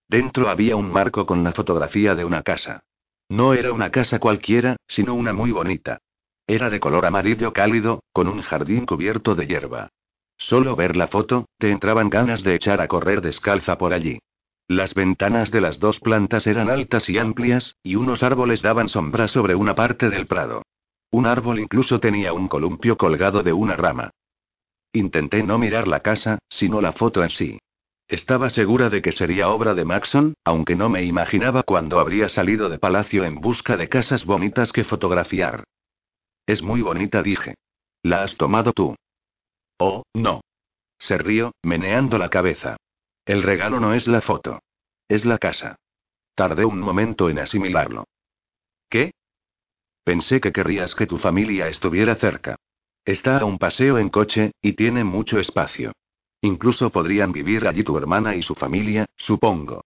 Dentro había un marco con la fotografía de una casa. No era una casa cualquiera, sino una muy bonita. Era de color amarillo cálido, con un jardín cubierto de hierba. Solo ver la foto, te entraban ganas de echar a correr descalza por allí. Las ventanas de las dos plantas eran altas y amplias, y unos árboles daban sombra sobre una parte del prado. Un árbol incluso tenía un columpio colgado de una rama. Intenté no mirar la casa, sino la foto en sí. Estaba segura de que sería obra de Maxon, aunque no me imaginaba cuándo habría salido de palacio en busca de casas bonitas que fotografiar. Es muy bonita, dije. ¿La has tomado tú? Oh, no. Se rió, meneando la cabeza. El regalo no es la foto. Es la casa. Tardé un momento en asimilarlo. ¿Qué? Pensé que querrías que tu familia estuviera cerca. Está a un paseo en coche, y tiene mucho espacio. Incluso podrían vivir allí tu hermana y su familia, supongo.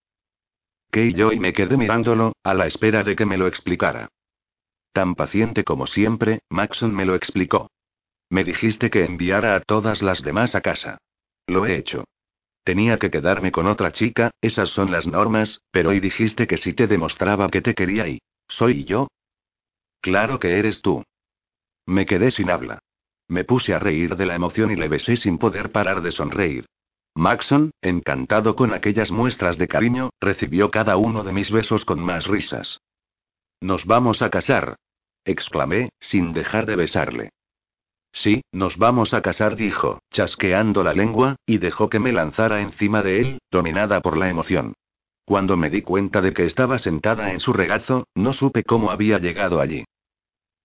Que yo y me quedé mirándolo, a la espera de que me lo explicara. Tan paciente como siempre, Maxon me lo explicó. Me dijiste que enviara a todas las demás a casa. Lo he hecho. Tenía que quedarme con otra chica, esas son las normas, pero hoy dijiste que si te demostraba que te quería y... ¿Soy yo? Claro que eres tú. Me quedé sin habla. Me puse a reír de la emoción y le besé sin poder parar de sonreír. Maxon, encantado con aquellas muestras de cariño, recibió cada uno de mis besos con más risas. Nos vamos a casar. exclamé, sin dejar de besarle. Sí, nos vamos a casar, dijo, chasqueando la lengua, y dejó que me lanzara encima de él, dominada por la emoción. Cuando me di cuenta de que estaba sentada en su regazo, no supe cómo había llegado allí.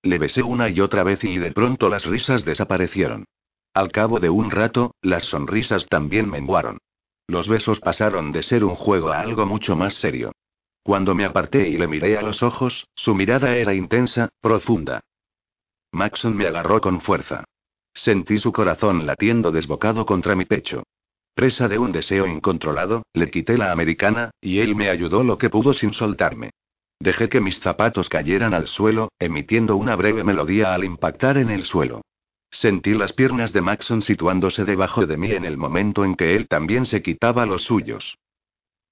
Le besé una y otra vez y de pronto las risas desaparecieron. Al cabo de un rato, las sonrisas también menguaron. Los besos pasaron de ser un juego a algo mucho más serio. Cuando me aparté y le miré a los ojos, su mirada era intensa, profunda. Maxon me agarró con fuerza. Sentí su corazón latiendo desbocado contra mi pecho. Presa de un deseo incontrolado, le quité la americana, y él me ayudó lo que pudo sin soltarme. Dejé que mis zapatos cayeran al suelo, emitiendo una breve melodía al impactar en el suelo. Sentí las piernas de Maxon situándose debajo de mí en el momento en que él también se quitaba los suyos.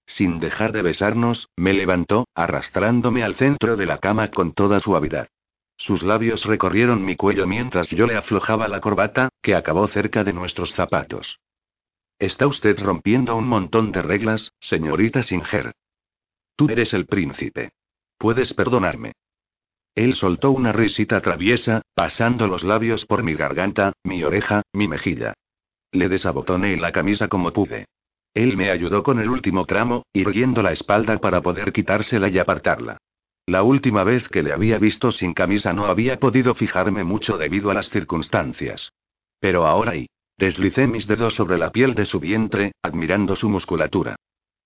Sin dejar de besarnos, me levantó, arrastrándome al centro de la cama con toda suavidad. Sus labios recorrieron mi cuello mientras yo le aflojaba la corbata, que acabó cerca de nuestros zapatos. Está usted rompiendo un montón de reglas, señorita Singer. Tú eres el príncipe. Puedes perdonarme. Él soltó una risita traviesa, pasando los labios por mi garganta, mi oreja, mi mejilla. Le desabotoné la camisa como pude. Él me ayudó con el último tramo, irguiendo la espalda para poder quitársela y apartarla. La última vez que le había visto sin camisa no había podido fijarme mucho debido a las circunstancias. Pero ahora y. Deslicé mis dedos sobre la piel de su vientre, admirando su musculatura.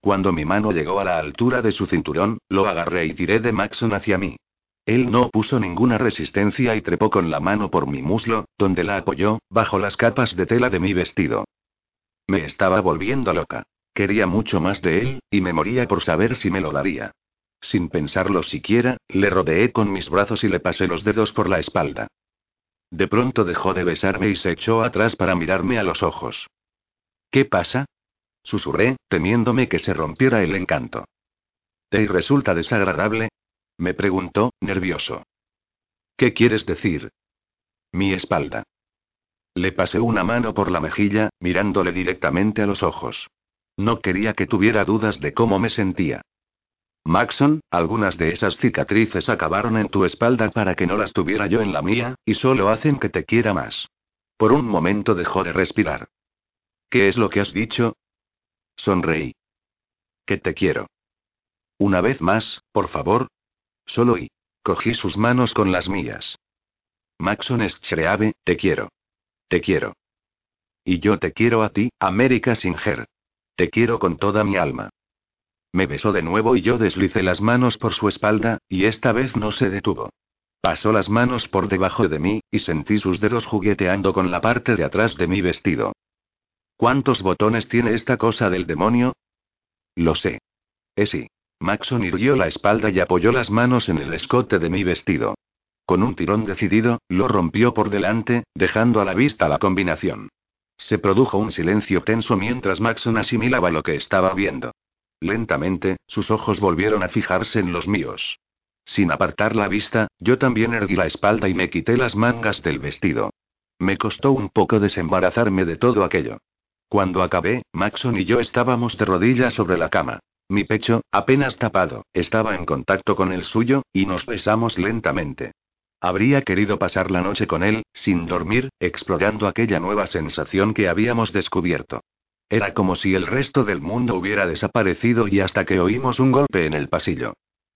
Cuando mi mano llegó a la altura de su cinturón, lo agarré y tiré de Maxon hacia mí. Él no puso ninguna resistencia y trepó con la mano por mi muslo, donde la apoyó, bajo las capas de tela de mi vestido. Me estaba volviendo loca. Quería mucho más de él, y me moría por saber si me lo daría. Sin pensarlo siquiera, le rodeé con mis brazos y le pasé los dedos por la espalda. De pronto dejó de besarme y se echó atrás para mirarme a los ojos. ¿Qué pasa? Susurré, temiéndome que se rompiera el encanto. ¿Te resulta desagradable? Me preguntó, nervioso. ¿Qué quieres decir? Mi espalda. Le pasé una mano por la mejilla, mirándole directamente a los ojos. No quería que tuviera dudas de cómo me sentía. Maxon, algunas de esas cicatrices acabaron en tu espalda para que no las tuviera yo en la mía, y solo hacen que te quiera más. Por un momento dejó de respirar. ¿Qué es lo que has dicho? Sonreí. Que te quiero. Una vez más, por favor. Solo y. Cogí sus manos con las mías. Maxon Schreave, te quiero. Te quiero. Y yo te quiero a ti, América Singer. Te quiero con toda mi alma. Me besó de nuevo y yo deslicé las manos por su espalda, y esta vez no se detuvo. Pasó las manos por debajo de mí, y sentí sus dedos jugueteando con la parte de atrás de mi vestido. ¿Cuántos botones tiene esta cosa del demonio? Lo sé. Es sí. Maxon irguió la espalda y apoyó las manos en el escote de mi vestido. Con un tirón decidido, lo rompió por delante, dejando a la vista la combinación. Se produjo un silencio tenso mientras Maxon asimilaba lo que estaba viendo. Lentamente, sus ojos volvieron a fijarse en los míos. Sin apartar la vista, yo también erguí la espalda y me quité las mangas del vestido. Me costó un poco desembarazarme de todo aquello. Cuando acabé, Maxon y yo estábamos de rodillas sobre la cama. Mi pecho, apenas tapado, estaba en contacto con el suyo, y nos besamos lentamente. Habría querido pasar la noche con él, sin dormir, explorando aquella nueva sensación que habíamos descubierto. Era como si el resto del mundo hubiera desaparecido y hasta que oímos un golpe en el pasillo.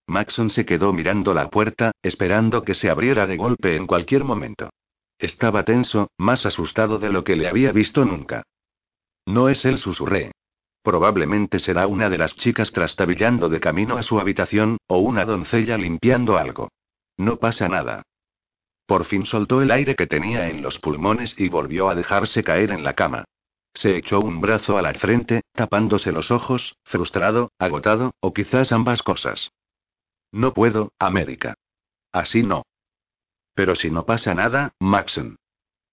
Maxon se quedó mirando la puerta, esperando que se abriera de golpe en cualquier momento. Estaba tenso, más asustado de lo que le había visto nunca. No es él, susurré. Probablemente será una de las chicas trastabillando de camino a su habitación, o una doncella limpiando algo. No pasa nada. Por fin soltó el aire que tenía en los pulmones y volvió a dejarse caer en la cama. Se echó un brazo a la frente, tapándose los ojos, frustrado, agotado, o quizás ambas cosas. No puedo, América. Así no. Pero si no pasa nada, Maxon.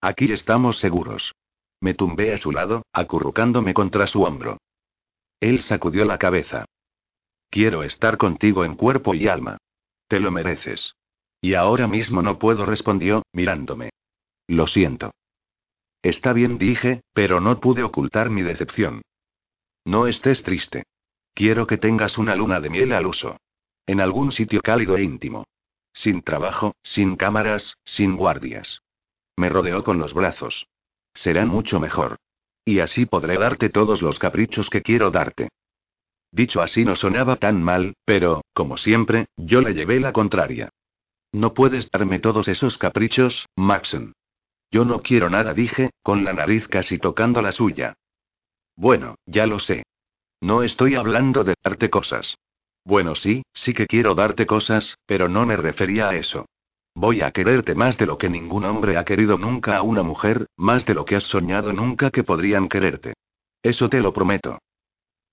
Aquí estamos seguros. Me tumbé a su lado, acurrucándome contra su hombro. Él sacudió la cabeza. Quiero estar contigo en cuerpo y alma. Te lo mereces. Y ahora mismo no puedo, respondió, mirándome. Lo siento. Está bien, dije, pero no pude ocultar mi decepción. No estés triste. Quiero que tengas una luna de miel al uso. En algún sitio cálido e íntimo. Sin trabajo, sin cámaras, sin guardias. Me rodeó con los brazos. Será mucho mejor. Y así podré darte todos los caprichos que quiero darte. Dicho así no sonaba tan mal, pero, como siempre, yo le llevé la contraria. No puedes darme todos esos caprichos, Maxon. Yo no quiero nada, dije, con la nariz casi tocando la suya. Bueno, ya lo sé. No estoy hablando de darte cosas. Bueno, sí, sí que quiero darte cosas, pero no me refería a eso. Voy a quererte más de lo que ningún hombre ha querido nunca a una mujer, más de lo que has soñado nunca que podrían quererte. Eso te lo prometo.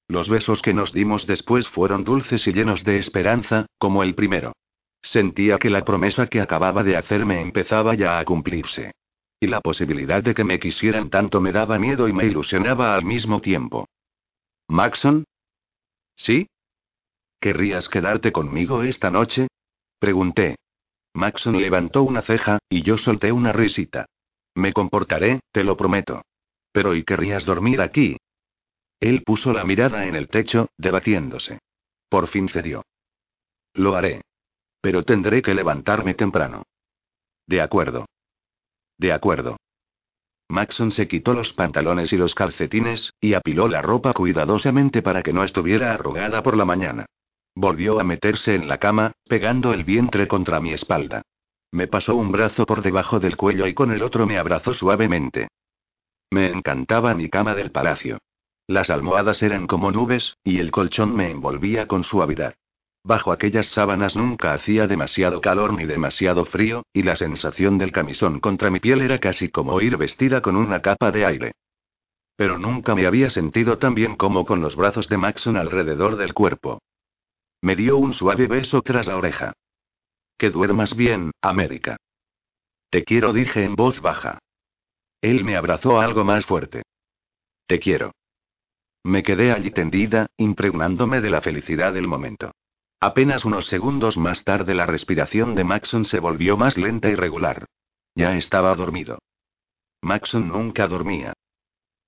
Los besos que nos dimos después fueron dulces y llenos de esperanza, como el primero. Sentía que la promesa que acababa de hacerme empezaba ya a cumplirse. Y la posibilidad de que me quisieran tanto me daba miedo y me ilusionaba al mismo tiempo. ¿Maxon? ¿Sí? ¿Querrías quedarte conmigo esta noche? Pregunté. Maxon levantó una ceja, y yo solté una risita. Me comportaré, te lo prometo. Pero ¿y querrías dormir aquí? Él puso la mirada en el techo, debatiéndose. Por fin cedió. Lo haré. Pero tendré que levantarme temprano. De acuerdo. De acuerdo. Maxon se quitó los pantalones y los calcetines, y apiló la ropa cuidadosamente para que no estuviera arrugada por la mañana. Volvió a meterse en la cama, pegando el vientre contra mi espalda. Me pasó un brazo por debajo del cuello y con el otro me abrazó suavemente. Me encantaba mi cama del palacio. Las almohadas eran como nubes, y el colchón me envolvía con suavidad. Bajo aquellas sábanas nunca hacía demasiado calor ni demasiado frío, y la sensación del camisón contra mi piel era casi como ir vestida con una capa de aire. Pero nunca me había sentido tan bien como con los brazos de Maxon alrededor del cuerpo. Me dio un suave beso tras la oreja. Que duermas bien, América. Te quiero, dije en voz baja. Él me abrazó algo más fuerte. Te quiero. Me quedé allí tendida, impregnándome de la felicidad del momento. Apenas unos segundos más tarde la respiración de Maxon se volvió más lenta y regular. Ya estaba dormido. Maxon nunca dormía.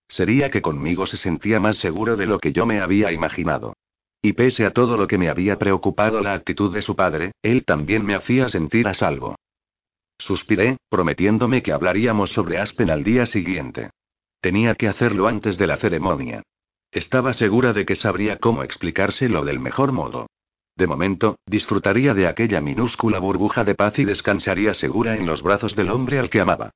Sería que conmigo se sentía más seguro de lo que yo me había imaginado. Y pese a todo lo que me había preocupado la actitud de su padre, él también me hacía sentir a salvo. Suspiré, prometiéndome que hablaríamos sobre Aspen al día siguiente. Tenía que hacerlo antes de la ceremonia. Estaba segura de que sabría cómo explicárselo del mejor modo. De momento, disfrutaría de aquella minúscula burbuja de paz y descansaría segura en los brazos del hombre al que amaba.